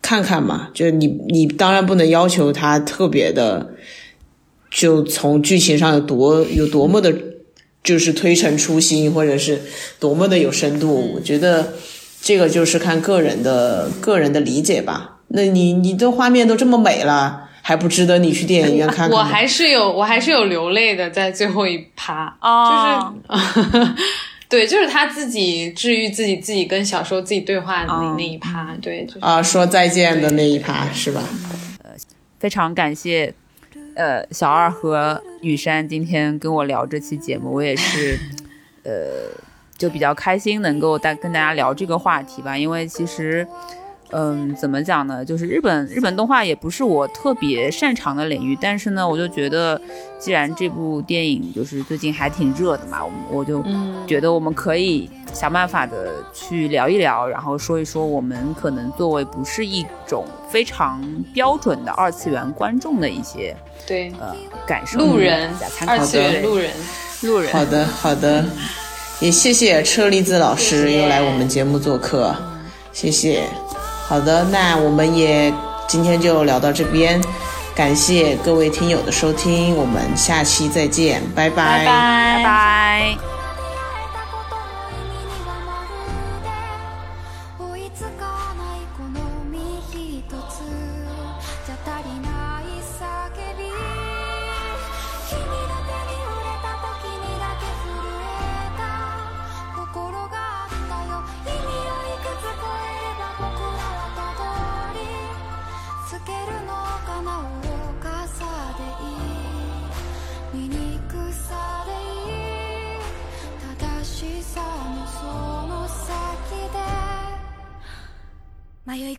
看看嘛，就你你当然不能要求他特别的，就从剧情上有多有多么的，就是推陈出新，或者是多么的有深度。我觉得这个就是看个人的个人的理解吧。那你你的画面都这么美了。还不值得你去电影院看看？[laughs]
我还是有，我还是有流泪的，在最后一趴，就是 [laughs] 对，就是他自己治愈自己，自己跟小时候自己对话的那那一趴，对，
啊，说再见的那一趴是吧？
呃，非常感谢，呃，小二和雨山今天跟我聊这期节目，我也是，呃，就比较开心能够带跟大家聊这个话题吧，因为其实。嗯，怎么讲呢？就是日本日本动画也不是我特别擅长的领域，但是呢，我就觉得，既然这部电影就是最近还挺热的嘛，我我就觉得我们可以想办法的去聊一聊，然后说一说我们可能作为不是一种非常标准的二次元观众的一些
对
呃感受。
路人，二次元路人，路人。
好的，好的，也谢谢车厘子老师又来我们节目做客，谢谢。好的，那我们也今天就聊到这边，感谢各位听友的收听，我们下期再见，拜
拜，
拜拜。
迷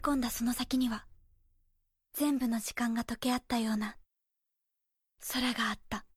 込んだその先には、全部の時間が溶け合ったような、空があった。